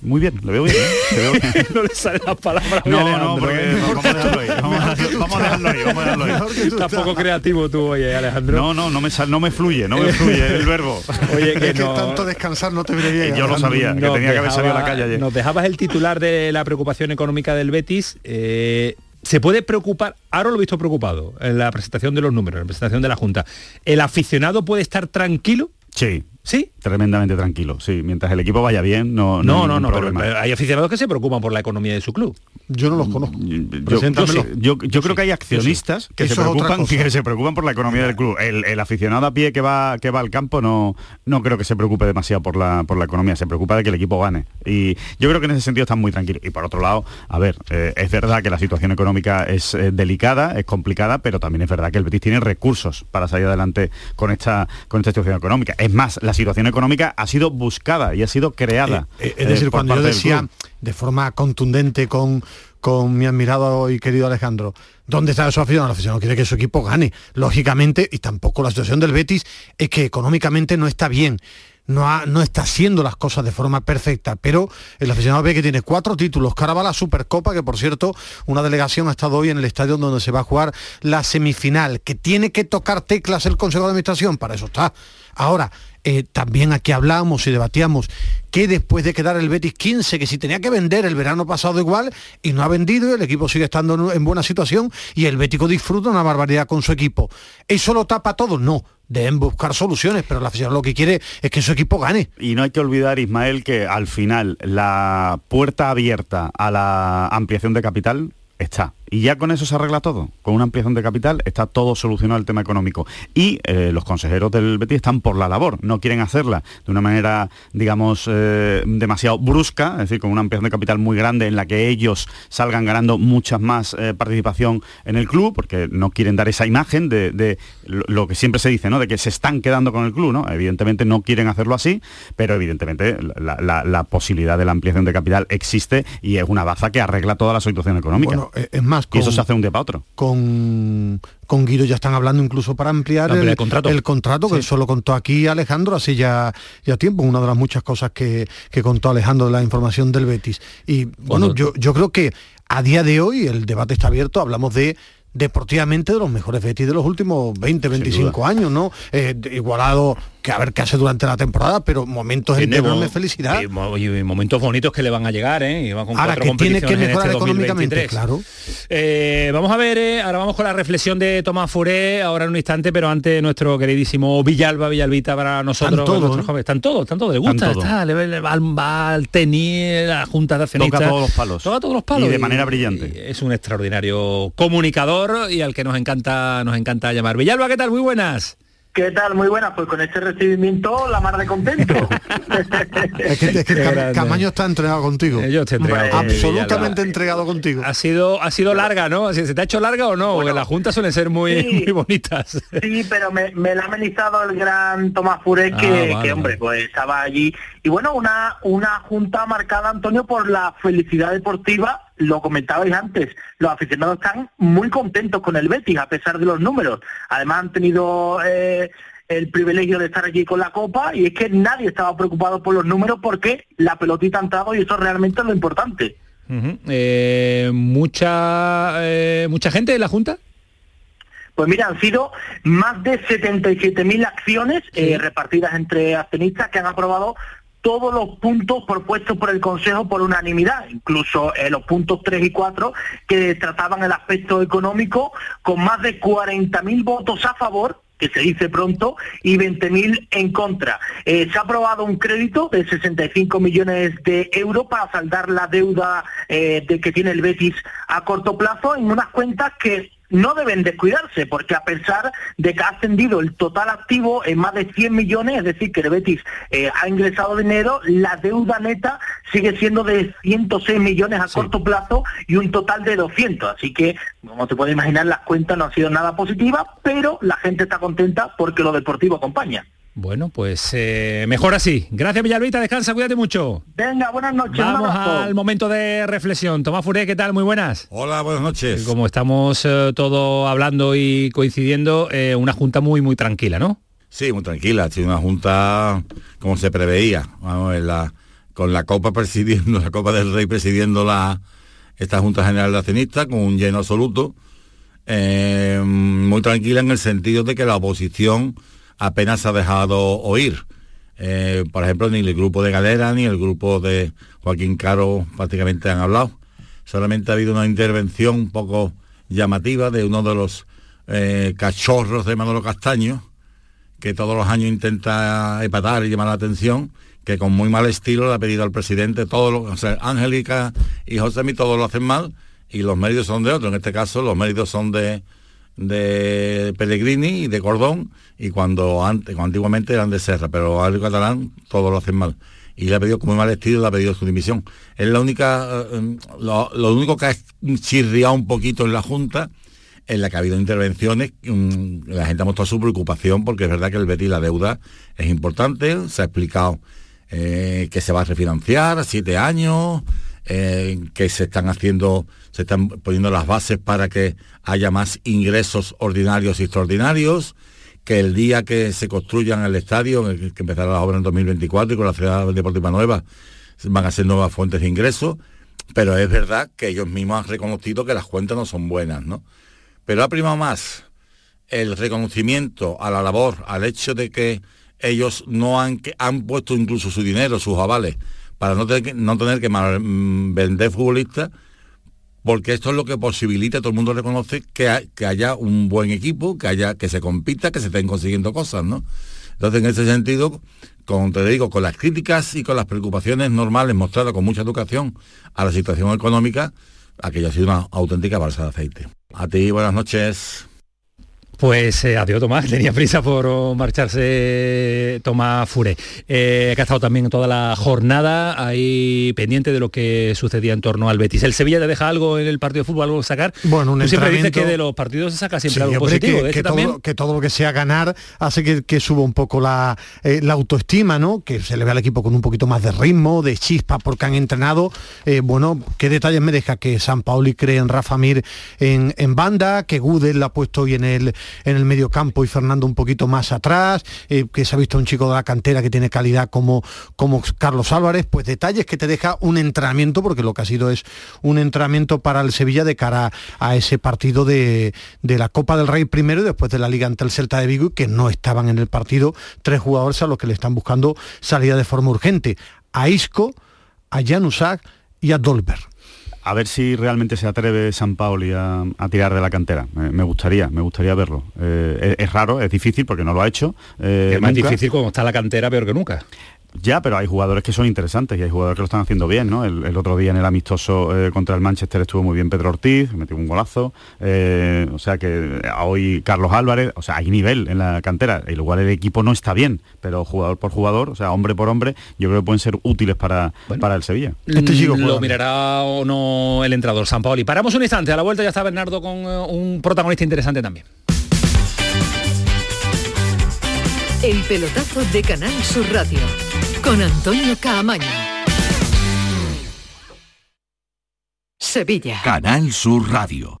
muy bien, lo veo bien. ¿eh? no le salen las palabras. No, no, porque vamos a dejarlo ahí. Vamos a dejarlo ahí, vamos a dejarlo ahí. Estás poco creativo tú, oye, Alejandro. No, no, no me, no me fluye, no me fluye el verbo. Oye, que, no... tanto descansar no te viene bien. Yo lo sabía, que tenía que haber salido a la calle ayer. Nos dejabas el titular de la preocupación económica del Betis. Eh, se puede preocupar, ahora lo he visto preocupado en la presentación de los números, en la presentación de la Junta. ¿El aficionado puede estar tranquilo? Sí, ¿Sí? Tremendamente tranquilo, sí. Mientras el equipo vaya bien, no No, no, no, pero, hay aficionados que se preocupan por la economía de su club. Yo no los conozco. Yo, creo que hay accionistas que, se preocupan, que se preocupan por la economía del club. El, aficionado a pie que va, que va al campo no, no creo que se preocupe demasiado por la, por la economía, se preocupa de que el equipo gane. Y yo creo que en ese sentido están muy tranquilos. Y por otro lado, a ver, eh, es verdad que la situación económica es eh, delicada, es complicada, pero también es verdad que el Betis tiene recursos para salir adelante con esta, con esta situación económica. Es más, la situación económica ha sido buscada y ha sido creada. Eh, eh, es decir, cuando yo decía de forma contundente con, con mi admirado y querido Alejandro, ¿dónde está su afición? La afición no quiere que su equipo gane, lógicamente, y tampoco la situación del Betis es que económicamente no está bien. No, no, está haciendo las cosas de forma perfecta, pero el aficionado ve que tiene cuatro títulos, que la Supercopa, que por cierto, una delegación ha estado hoy en el estadio donde se va a jugar la semifinal, que tiene que tocar teclas el Consejo de Administración, para eso está. Ahora, eh, también aquí hablamos y debatíamos que después de quedar el Betis 15, que si tenía que vender el verano pasado igual y no ha vendido, el equipo sigue estando en buena situación y el Bético disfruta una barbaridad con su equipo. ¿Eso lo tapa todo? No. Deben buscar soluciones, pero la afición lo que quiere es que su equipo gane. Y no hay que olvidar, Ismael, que al final la puerta abierta a la ampliación de capital está y ya con eso se arregla todo. Con una ampliación de capital está todo solucionado el tema económico. Y eh, los consejeros del Betis están por la labor, no quieren hacerla de una manera, digamos, eh, demasiado brusca, es decir, con una ampliación de capital muy grande en la que ellos salgan ganando mucha más eh, participación en el club, porque no quieren dar esa imagen de, lo que siempre se dice, ¿no? De que se están quedando con el club, ¿no? Evidentemente no quieren hacerlo así, pero evidentemente la, posibilidad de la ampliación de capital existe y es una baza que arregla toda la situación económica. Y eso se hace un día para otro. Con, con Guido ya están hablando incluso para ampliar, el, contrato, el contrato que solo contó aquí Alejandro hace ya, ya tiempo, una de las muchas cosas que, que contó Alejandro de la información del Betis. Y bueno, yo, yo creo que a día de hoy el debate está abierto, hablamos de deportivamente de los mejores Betis de los últimos 20, 25 años, ¿no? Eh, igualado que a ver qué hace durante la temporada, pero momentos de enorme felicidad. Y, momentos bonitos que le van a llegar, ¿eh? ahora que tiene que mejorar este económicamente, claro. Eh, vamos a ver, eh, ahora vamos con la reflexión de Tomás Furé, ahora en un instante, pero antes nuestro queridísimo Villalba, Villalbita para nosotros. Están todos, están todos, están todos, le gusta, está, le, va, al tenis, la Junta de Accionistas. Toca todos los palos. Toca todos los palos. Y de manera brillante. es un extraordinario comunicador y al que nos encanta, nos encanta llamar. Villalba, ¿qué tal? Muy buenas. ¿Qué tal? Muy buena. Pues con este recibimiento, la mar de contento. es que, Camaño está entregado contigo. Yo estoy entregado. absolutamente entregado contigo. Ha sido, ha sido larga, ¿no? ¿Se te ha hecho larga o no? Porque las juntas suelen ser muy, muy bonitas. Sí, pero me, me la ha amenizado el gran Tomás Fure, que, ah, que, hombre, pues estaba allí. Y bueno, una, una junta marcada, Antonio, por la felicidad deportiva lo comentabais antes, los aficionados están muy contentos con el Betis, a pesar de los números. Además han tenido eh, el privilegio de estar allí con la Copa y es que nadie estaba preocupado por los números porque la pelotita ha entrado y eso realmente es lo importante. Eh, ¿mucha, eh, ¿Mucha gente en la Junta? Pues mira, han sido más de 77.000 acciones repartidas entre accionistas que han aprobado todos los puntos propuestos por el Consejo por unanimidad, incluso eh, los puntos 3 y 4 que trataban el aspecto económico con más de 40.000 votos a favor que se dice pronto, y 20.000 en contra. Eh, se ha aprobado un crédito de 65 millones de euros para saldar la deuda eh, de que tiene el Betis a corto plazo en unas cuentas que no deben descuidarse, porque a pesar de que ha ascendido el total activo en más de 100 millones, es decir, que el Betis eh, ha ingresado dinero, la deuda neta sigue siendo de 106 millones a corto plazo y un total de 200. Así que, como te puedes imaginar, las cuentas no han sido nada positivas, pero la gente está contenta porque lo deportivo acompaña. Bueno, pues eh, mejor así. Gracias Villalbita, descansa, cuídate mucho. Venga, buenas noches. Vamos al momento de reflexión. Tomás Furé, ¿qué tal? Muy buenas. Hola, buenas noches. Como estamos eh, todos hablando y coincidiendo, eh, una junta muy, muy tranquila, ¿no? Sí, muy tranquila. Ha sido una junta como se preveía. Vamos, la, con la Copa presidiendo, la Copa del Rey presidiendo la, esta Junta General de Accionistas con un lleno absoluto. muy tranquila en el sentido de que la oposición apenas ha dejado oír. Eh, por ejemplo, ni el grupo de Galera ni el grupo de Joaquín Caro prácticamente han hablado. Solamente ha habido una intervención un poco llamativa de uno de los eh, cachorros de Manolo Castaño, que todos los años intenta empatar y llamar la atención, que con muy mal estilo le ha pedido al presidente, todos los, o sea, Angélica y José todos lo hacen mal, y los méritos son de otro. En este caso, los méritos son de, de Pellegrini y de Cordón y cuando, antes, antiguamente eran de Serra, pero algo catalán todo lo hacen mal. Y le ha pedido como mal estilo, le ha pedido su dimisión. Es la única, eh, lo, único que ha chirriado un poquito en la Junta en la que ha habido intervenciones, mm, la gente ha mostrado su preocupación porque es verdad que el Betis la deuda es importante, se ha explicado eh, que se va a refinanciar a siete años, eh, que se están haciendo, se están poniendo las bases para que haya más ingresos ordinarios y extraordinarios, que el día que se construyan el estadio, que empezará la obra en 2024 y con la ciudad deportiva nueva, van a ser nuevas fuentes de ingresos, pero es verdad que ellos mismos han reconocido que las cuentas no son buenas, ¿no? Pero ha primado más el reconocimiento a la labor, al hecho de que ellos no han, han puesto incluso su dinero, sus avales, para no tener que, no tener que mm, vender futbolistas, porque esto es lo que posibilita, todo el mundo reconoce, que, que, haya un buen equipo, que haya que se compita, que se estén consiguiendo cosas, ¿no? Entonces, en ese sentido, como te digo, con las críticas y con las preocupaciones normales mostradas con mucha educación a la situación económica, aquello ha sido una auténtica balsa de aceite. A ti, buenas noches. Pues eh, adiós Tomás, tenía prisa por marcharse Tomás Fure, eh, que ha estado también toda la jornada ahí pendiente de lo que sucedía en torno al Betis. ¿El Sevilla te deja algo en el partido de fútbol, algo sacar? Bueno, un Tú siempre dices que de los partidos se saca siempre algo positivo. Que, todo, que, todo, lo que sea ganar hace que, suba un poco la, eh, la, autoestima, ¿no? Que se le ve al equipo con un poquito más de ritmo, de chispa, porque han entrenado. bueno, ¿qué detalles me deja que San Pauli cree en Rafa Mir en, en banda, que Gudel la ha puesto hoy en el en el medio campo y Fernando un poquito más atrás, eh, que se ha visto un chico de la cantera que tiene calidad como, como Carlos Álvarez, pues detalles que te deja un entrenamiento, porque lo que ha sido es un entrenamiento para el Sevilla de cara a ese partido de, la Copa del Rey primero y después de la Liga ante el Celta de Vigo, que no estaban en el partido tres jugadores a los que le están buscando salida de forma urgente. A Isco, a Janusak y a Dolber a ver si realmente se atreve San Pauli a, tirar de la cantera. Me, gustaría, me gustaría verlo. Eh, es, raro, es difícil porque no lo ha hecho. Eh, es más difícil como está la cantera peor que nunca. Ya, pero hay jugadores que son interesantes y hay jugadores que lo están haciendo bien, ¿no? El, otro día en el amistoso eh, contra el Manchester estuvo muy bien Pedro Ortiz, metió un golazo, eh, o sea que hoy Carlos Álvarez, o sea, hay nivel en la cantera, y igual el equipo no está bien, pero jugador por jugador, o sea, hombre por hombre, yo creo que pueden ser útiles para, para el Sevilla. Este lo mirará o no el entrador San Paoli. Paramos un instante, a la vuelta ya está Bernardo con eh, un protagonista interesante también. El pelotazo de Canal Sur Radio con Antonio Caamaño. Sevilla. Canal Sur Radio.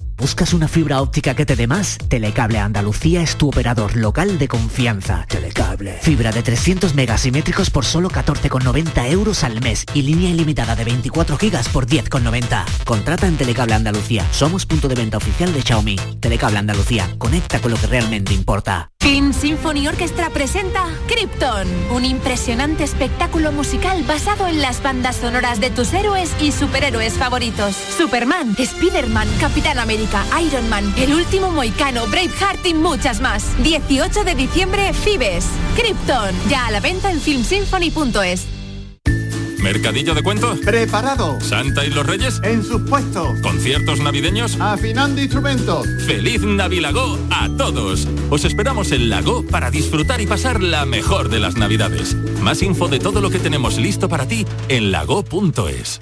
¿Buscas una fibra óptica que te dé más? Telecable Andalucía es tu operador local de confianza. Telecable. Fibra de 300 megasimétricos por solo 14,90 euros al mes y línea ilimitada de 24 gigas por 10,90. Contrata en Telecable Andalucía. Somos punto de venta oficial de Xiaomi. Telecable Andalucía. Conecta con lo que realmente importa. Film Symphony Orchestra presenta Krypton, un impresionante espectáculo musical basado en las bandas sonoras de tus héroes y superhéroes favoritos. Superman, Spider-Man, Capitán América, Iron Man, El Último Moicano, Braveheart y muchas más. 18 de diciembre, Fibes. Krypton, ya a la venta en filmsymphony.es. ¿Mercadillo de cuentos? Preparado. ¿Santa y los Reyes? En sus puestos. ¿Conciertos navideños? Afinando instrumentos. ¡Feliz Navilago a todos! Os esperamos en Lago para disfrutar y pasar la mejor de las Navidades. Más info de todo lo que tenemos listo para ti en lago.es.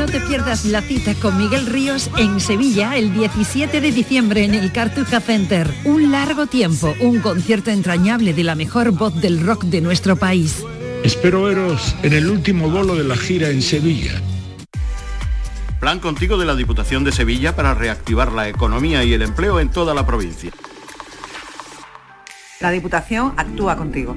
No te pierdas la cita con Miguel Ríos en Sevilla el 17 de diciembre en el Cartuja Center. Un largo tiempo, un concierto entrañable de la mejor voz del rock de nuestro país. Espero veros en el último bolo de la gira en Sevilla. Plan contigo de la Diputación de Sevilla para reactivar la economía y el empleo en toda la provincia. La Diputación actúa contigo.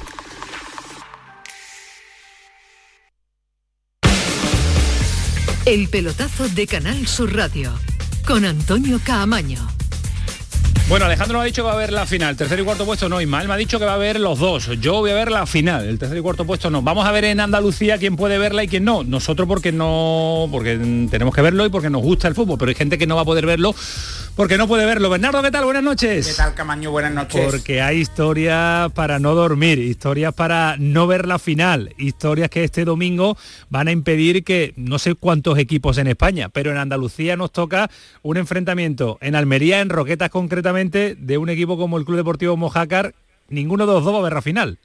El pelotazo de Canal Sur Radio con Antonio Caamaño. Bueno, Alejandro ha dicho que va a ver la final. Tercer y cuarto puesto no. Ismael me ha dicho que va a ver los dos. Yo voy a ver la final. El tercer y cuarto puesto no. Vamos a ver en Andalucía quién puede verla y quién no. Nosotros porque no, porque tenemos que verlo y porque nos gusta el fútbol. Pero hay gente que no va a poder verlo porque no puede verlo. Bernardo, ¿qué tal? Buenas noches. ¿Qué tal, Camaño? Buenas noches. Porque hay historias para no dormir, historias para no ver la final, historias que este domingo van a impedir que no sé cuántos equipos en España, pero en Andalucía nos toca un enfrentamiento en Almería, en Roquetas concretamente, de un equipo como el Club Deportivo Mojácar. Ninguno de los dos va a ver la final.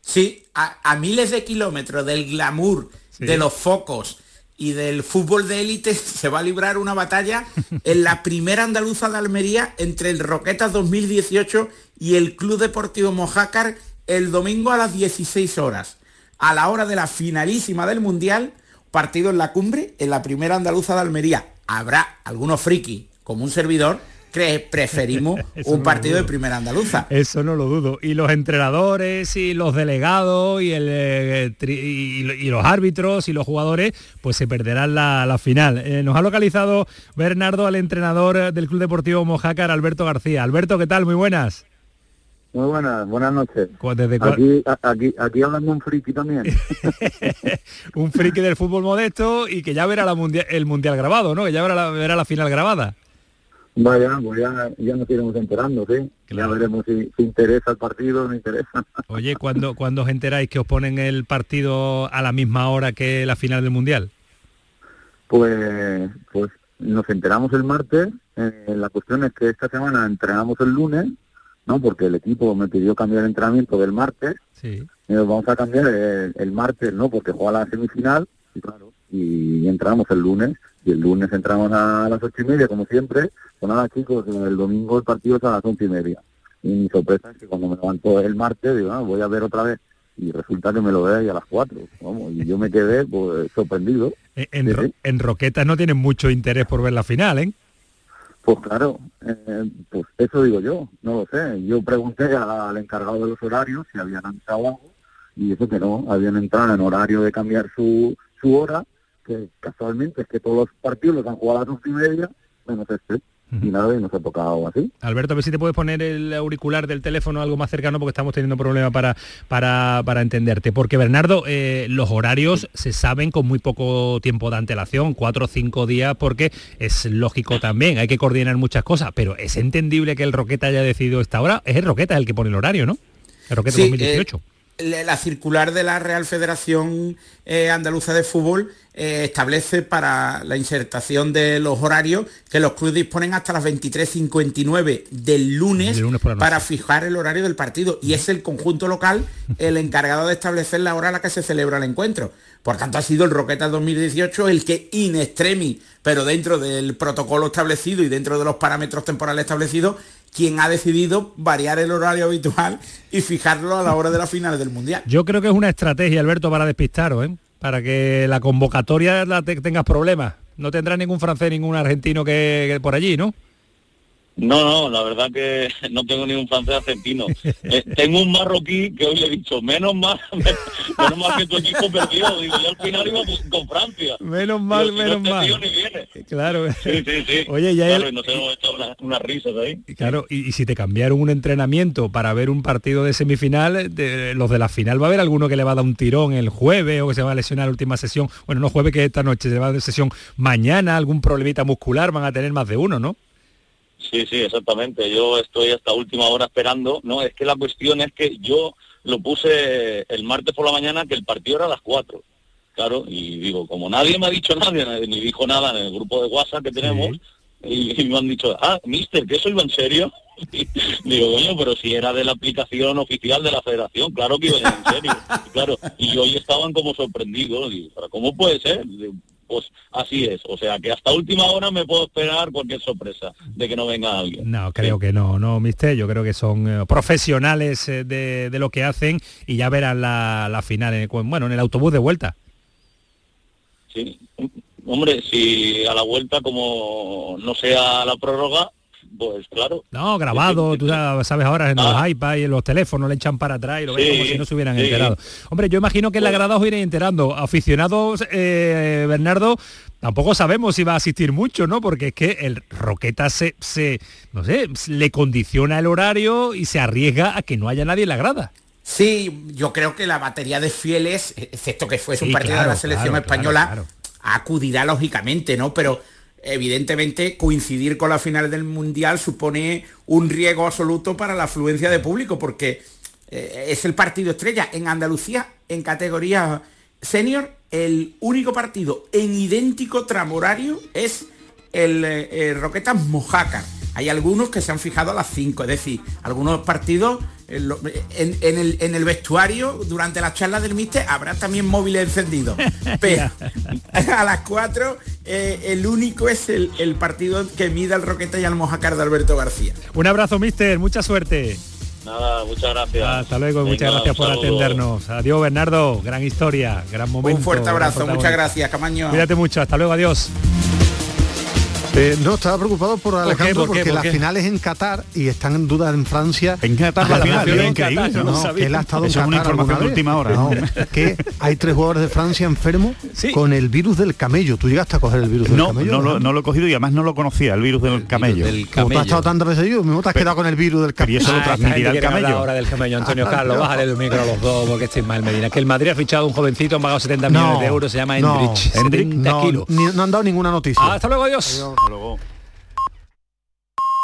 Sí, a, miles de kilómetros del glamour, de los focos, y del fútbol de élite se va a librar una batalla en la primera andaluza de Almería entre el Roquetas 2018 y el Club Deportivo Mojácar el domingo a las 16 horas. A la hora de la finalísima del Mundial, partido en la cumbre, en la primera andaluza de Almería. Habrá algunos frikis, como un servidor, preferimos un partido de primera andaluza. Eso no lo dudo. Y los entrenadores y los delegados y, el, eh, y, los árbitros y los jugadores, pues se perderán la, final. Eh, nos ha localizado Bernardo al entrenador del Club Deportivo Mojácar, Alberto García. Alberto, ¿qué tal? Muy buenas. Muy buenas, buenas noches. aquí, aquí, aquí hablando un friki también. un friki del fútbol modesto y que ya verá la mundial, el mundial grabado, ¿no? Que ya verá verá la final grabada. Vaya, pues ya, ya nos iremos enterando, ¿sí? Ya veremos si, interesa el partido o no interesa. Oye, ¿cuándo, ¿cuándo os enteráis que os ponen el partido a la misma hora que la final del Mundial? Pues, pues nos enteramos el martes. Eh, la cuestión es que esta semana entrenamos el lunes, ¿no? Porque el equipo me pidió cambiar el entrenamiento del martes. Sí. Y nos vamos a cambiar el, martes, ¿no? Porque juega la semifinal, y claro, y entramos el lunes. Y el lunes entramos a las ocho y media, como siempre, pues nada, chicos, el domingo el partido es a las once y media. Y mi sorpresa es que cuando me levanto el martes, digo, ah, voy a ver otra vez. Y resulta que me lo ve ahí a las cuatro. y yo me quedé pues, sorprendido. En, Roquetas no tienen mucho interés por ver la final, ¿eh? Pues claro, eh, pues eso digo yo, no lo sé. Yo pregunté al encargado de los horarios si habían entrado algo y eso que no, habían entrado en horario de cambiar su, su hora, que casualmente es que todos los partidos los han jugado a las once y media, menos este y nada, y nos ha tocado así. Alberto, a ver si te puedes poner el auricular del teléfono algo más cercano porque estamos teniendo problemas para, para, para entenderte. Porque Bernardo, eh, los horarios se saben con muy poco tiempo de antelación, cuatro o cinco días, porque es lógico también, hay que coordinar muchas cosas, pero es entendible que el Roqueta haya decidido esta hora, es el Roqueta el que pone el horario, ¿no? El Roqueta 2018 la circular de la Real Federación eh, Andaluza de Fútbol eh, establece para la insertación de los horarios que los clubes disponen hasta las 23.59 del lunes, para fijar el horario del partido y es el conjunto local el encargado de establecer la hora a la que se celebra el encuentro. Por tanto, ha sido el Roqueta 2018 el que in extremis, pero dentro del protocolo establecido y dentro de los parámetros temporales establecidos, quien ha decidido variar el horario habitual y fijarlo a la hora de la final del Mundial. Yo creo que es una estrategia, Alberto, para despistaros, ¿eh? para que la convocatoria la tengas problemas. No tendrá ningún francés, ningún argentino que por allí, ¿no? No, no, la verdad que no tengo ningún francés argentino. Eh, tengo un marroquí que hoy le he dicho, menos mal, menos mal que tu equipo perdió. Digo, yo al final iba con Francia. Menos mal, menos este mal. Claro. Sí, sí, sí. Oye, ya claro, nos hemos hecho unas, risas ahí. Claro, y, si te cambiaron un entrenamiento para ver un partido de semifinal, los de la final va a haber alguno que le va a dar un tirón el jueves o que se va a lesionar la última sesión. Bueno, no jueves que esta noche, se va a dar sesión mañana, algún problemita muscular, van a tener más de uno, ¿no? Sí, sí, exactamente. Yo estoy hasta última hora esperando. No, es que la cuestión es que yo lo puse el martes por la mañana que el partido era a las 4. Claro, y digo, como nadie me ha dicho nada, ni dijo nada en el grupo de WhatsApp que tenemos, y, me han dicho, ah, mister, ¿que eso iba en serio? digo, bueno, pero si era de la aplicación oficial de la federación, claro que iba en serio. claro, y hoy estaban como sorprendidos, digo, ¿cómo puede ser? Pues así es. O sea que hasta última hora me puedo esperar cualquier sorpresa de que no venga alguien. No, creo que no, no, mister. Yo creo que son eh, profesionales eh, de, de, lo que hacen y ya verán la, la final, en, bueno, en el autobús de vuelta. Sí, hombre, si a la vuelta como no sea la prórroga, pues claro. No, grabado, tú sabes ahora en los ah. iPads y en los teléfonos le echan para atrás y lo ven como si no se hubieran enterado. Hombre, yo imagino que en la pues grada os iréis enterando. Aficionados, eh, Bernardo, tampoco sabemos si va a asistir mucho, ¿no? Porque es que el Roqueta se, se, no sé, le condiciona el horario y se arriesga a que no haya nadie en la grada. Sí, yo creo que la batería de fieles, excepto que fuese un partido de la selección española, acudirá lógicamente, ¿no? Pero evidentemente coincidir con la final del Mundial supone un riesgo absoluto para la afluencia de público, porque eh, es el partido estrella. En Andalucía, en categoría senior, el único partido en idéntico tramo horario es el, eh, Roquetas Mojácar. Hay algunos que se han fijado a las 5, es decir, algunos partidos en, el, vestuario durante las charlas del Mister habrá también móviles encendidos. Pero a las 4 eh, el único es el, partido que mida el Roqueta y al Mojacar de Alberto García. Un abrazo, Mister, mucha suerte. Nada, muchas gracias. Hasta luego, muchas gracias por atendernos. Adiós, Bernardo, gran historia, gran momento. Un fuerte abrazo, muchas gracias, Camaño. Cuídate mucho, hasta luego, adiós. Eh, no, estaba preocupado por Alejandro porque las finales en Qatar y están en duda en Francia. En Qatar la, final, es increíble. que él ha estado Eso en es una información de última hora. que hay tres jugadores de Francia enfermos con el virus del camello. ¿Tú llegaste a coger el virus del camello? No, no, no lo he cogido y además no lo conocía, el virus del camello. Como tú has estado tantas veces yo, mismo te has quedado con el virus del camello. Y eso lo transmitirá el camello. ahora del camello, Antonio Carlos, bájale el micro a los dos porque estáis mal, Medina. Que el Madrid ha fichado un jovencito, han pagado 70 millones de euros, se llama Hendrich. 70 kilos. No han dado ninguna noticia. Hasta luego, adiós. Hasta luego.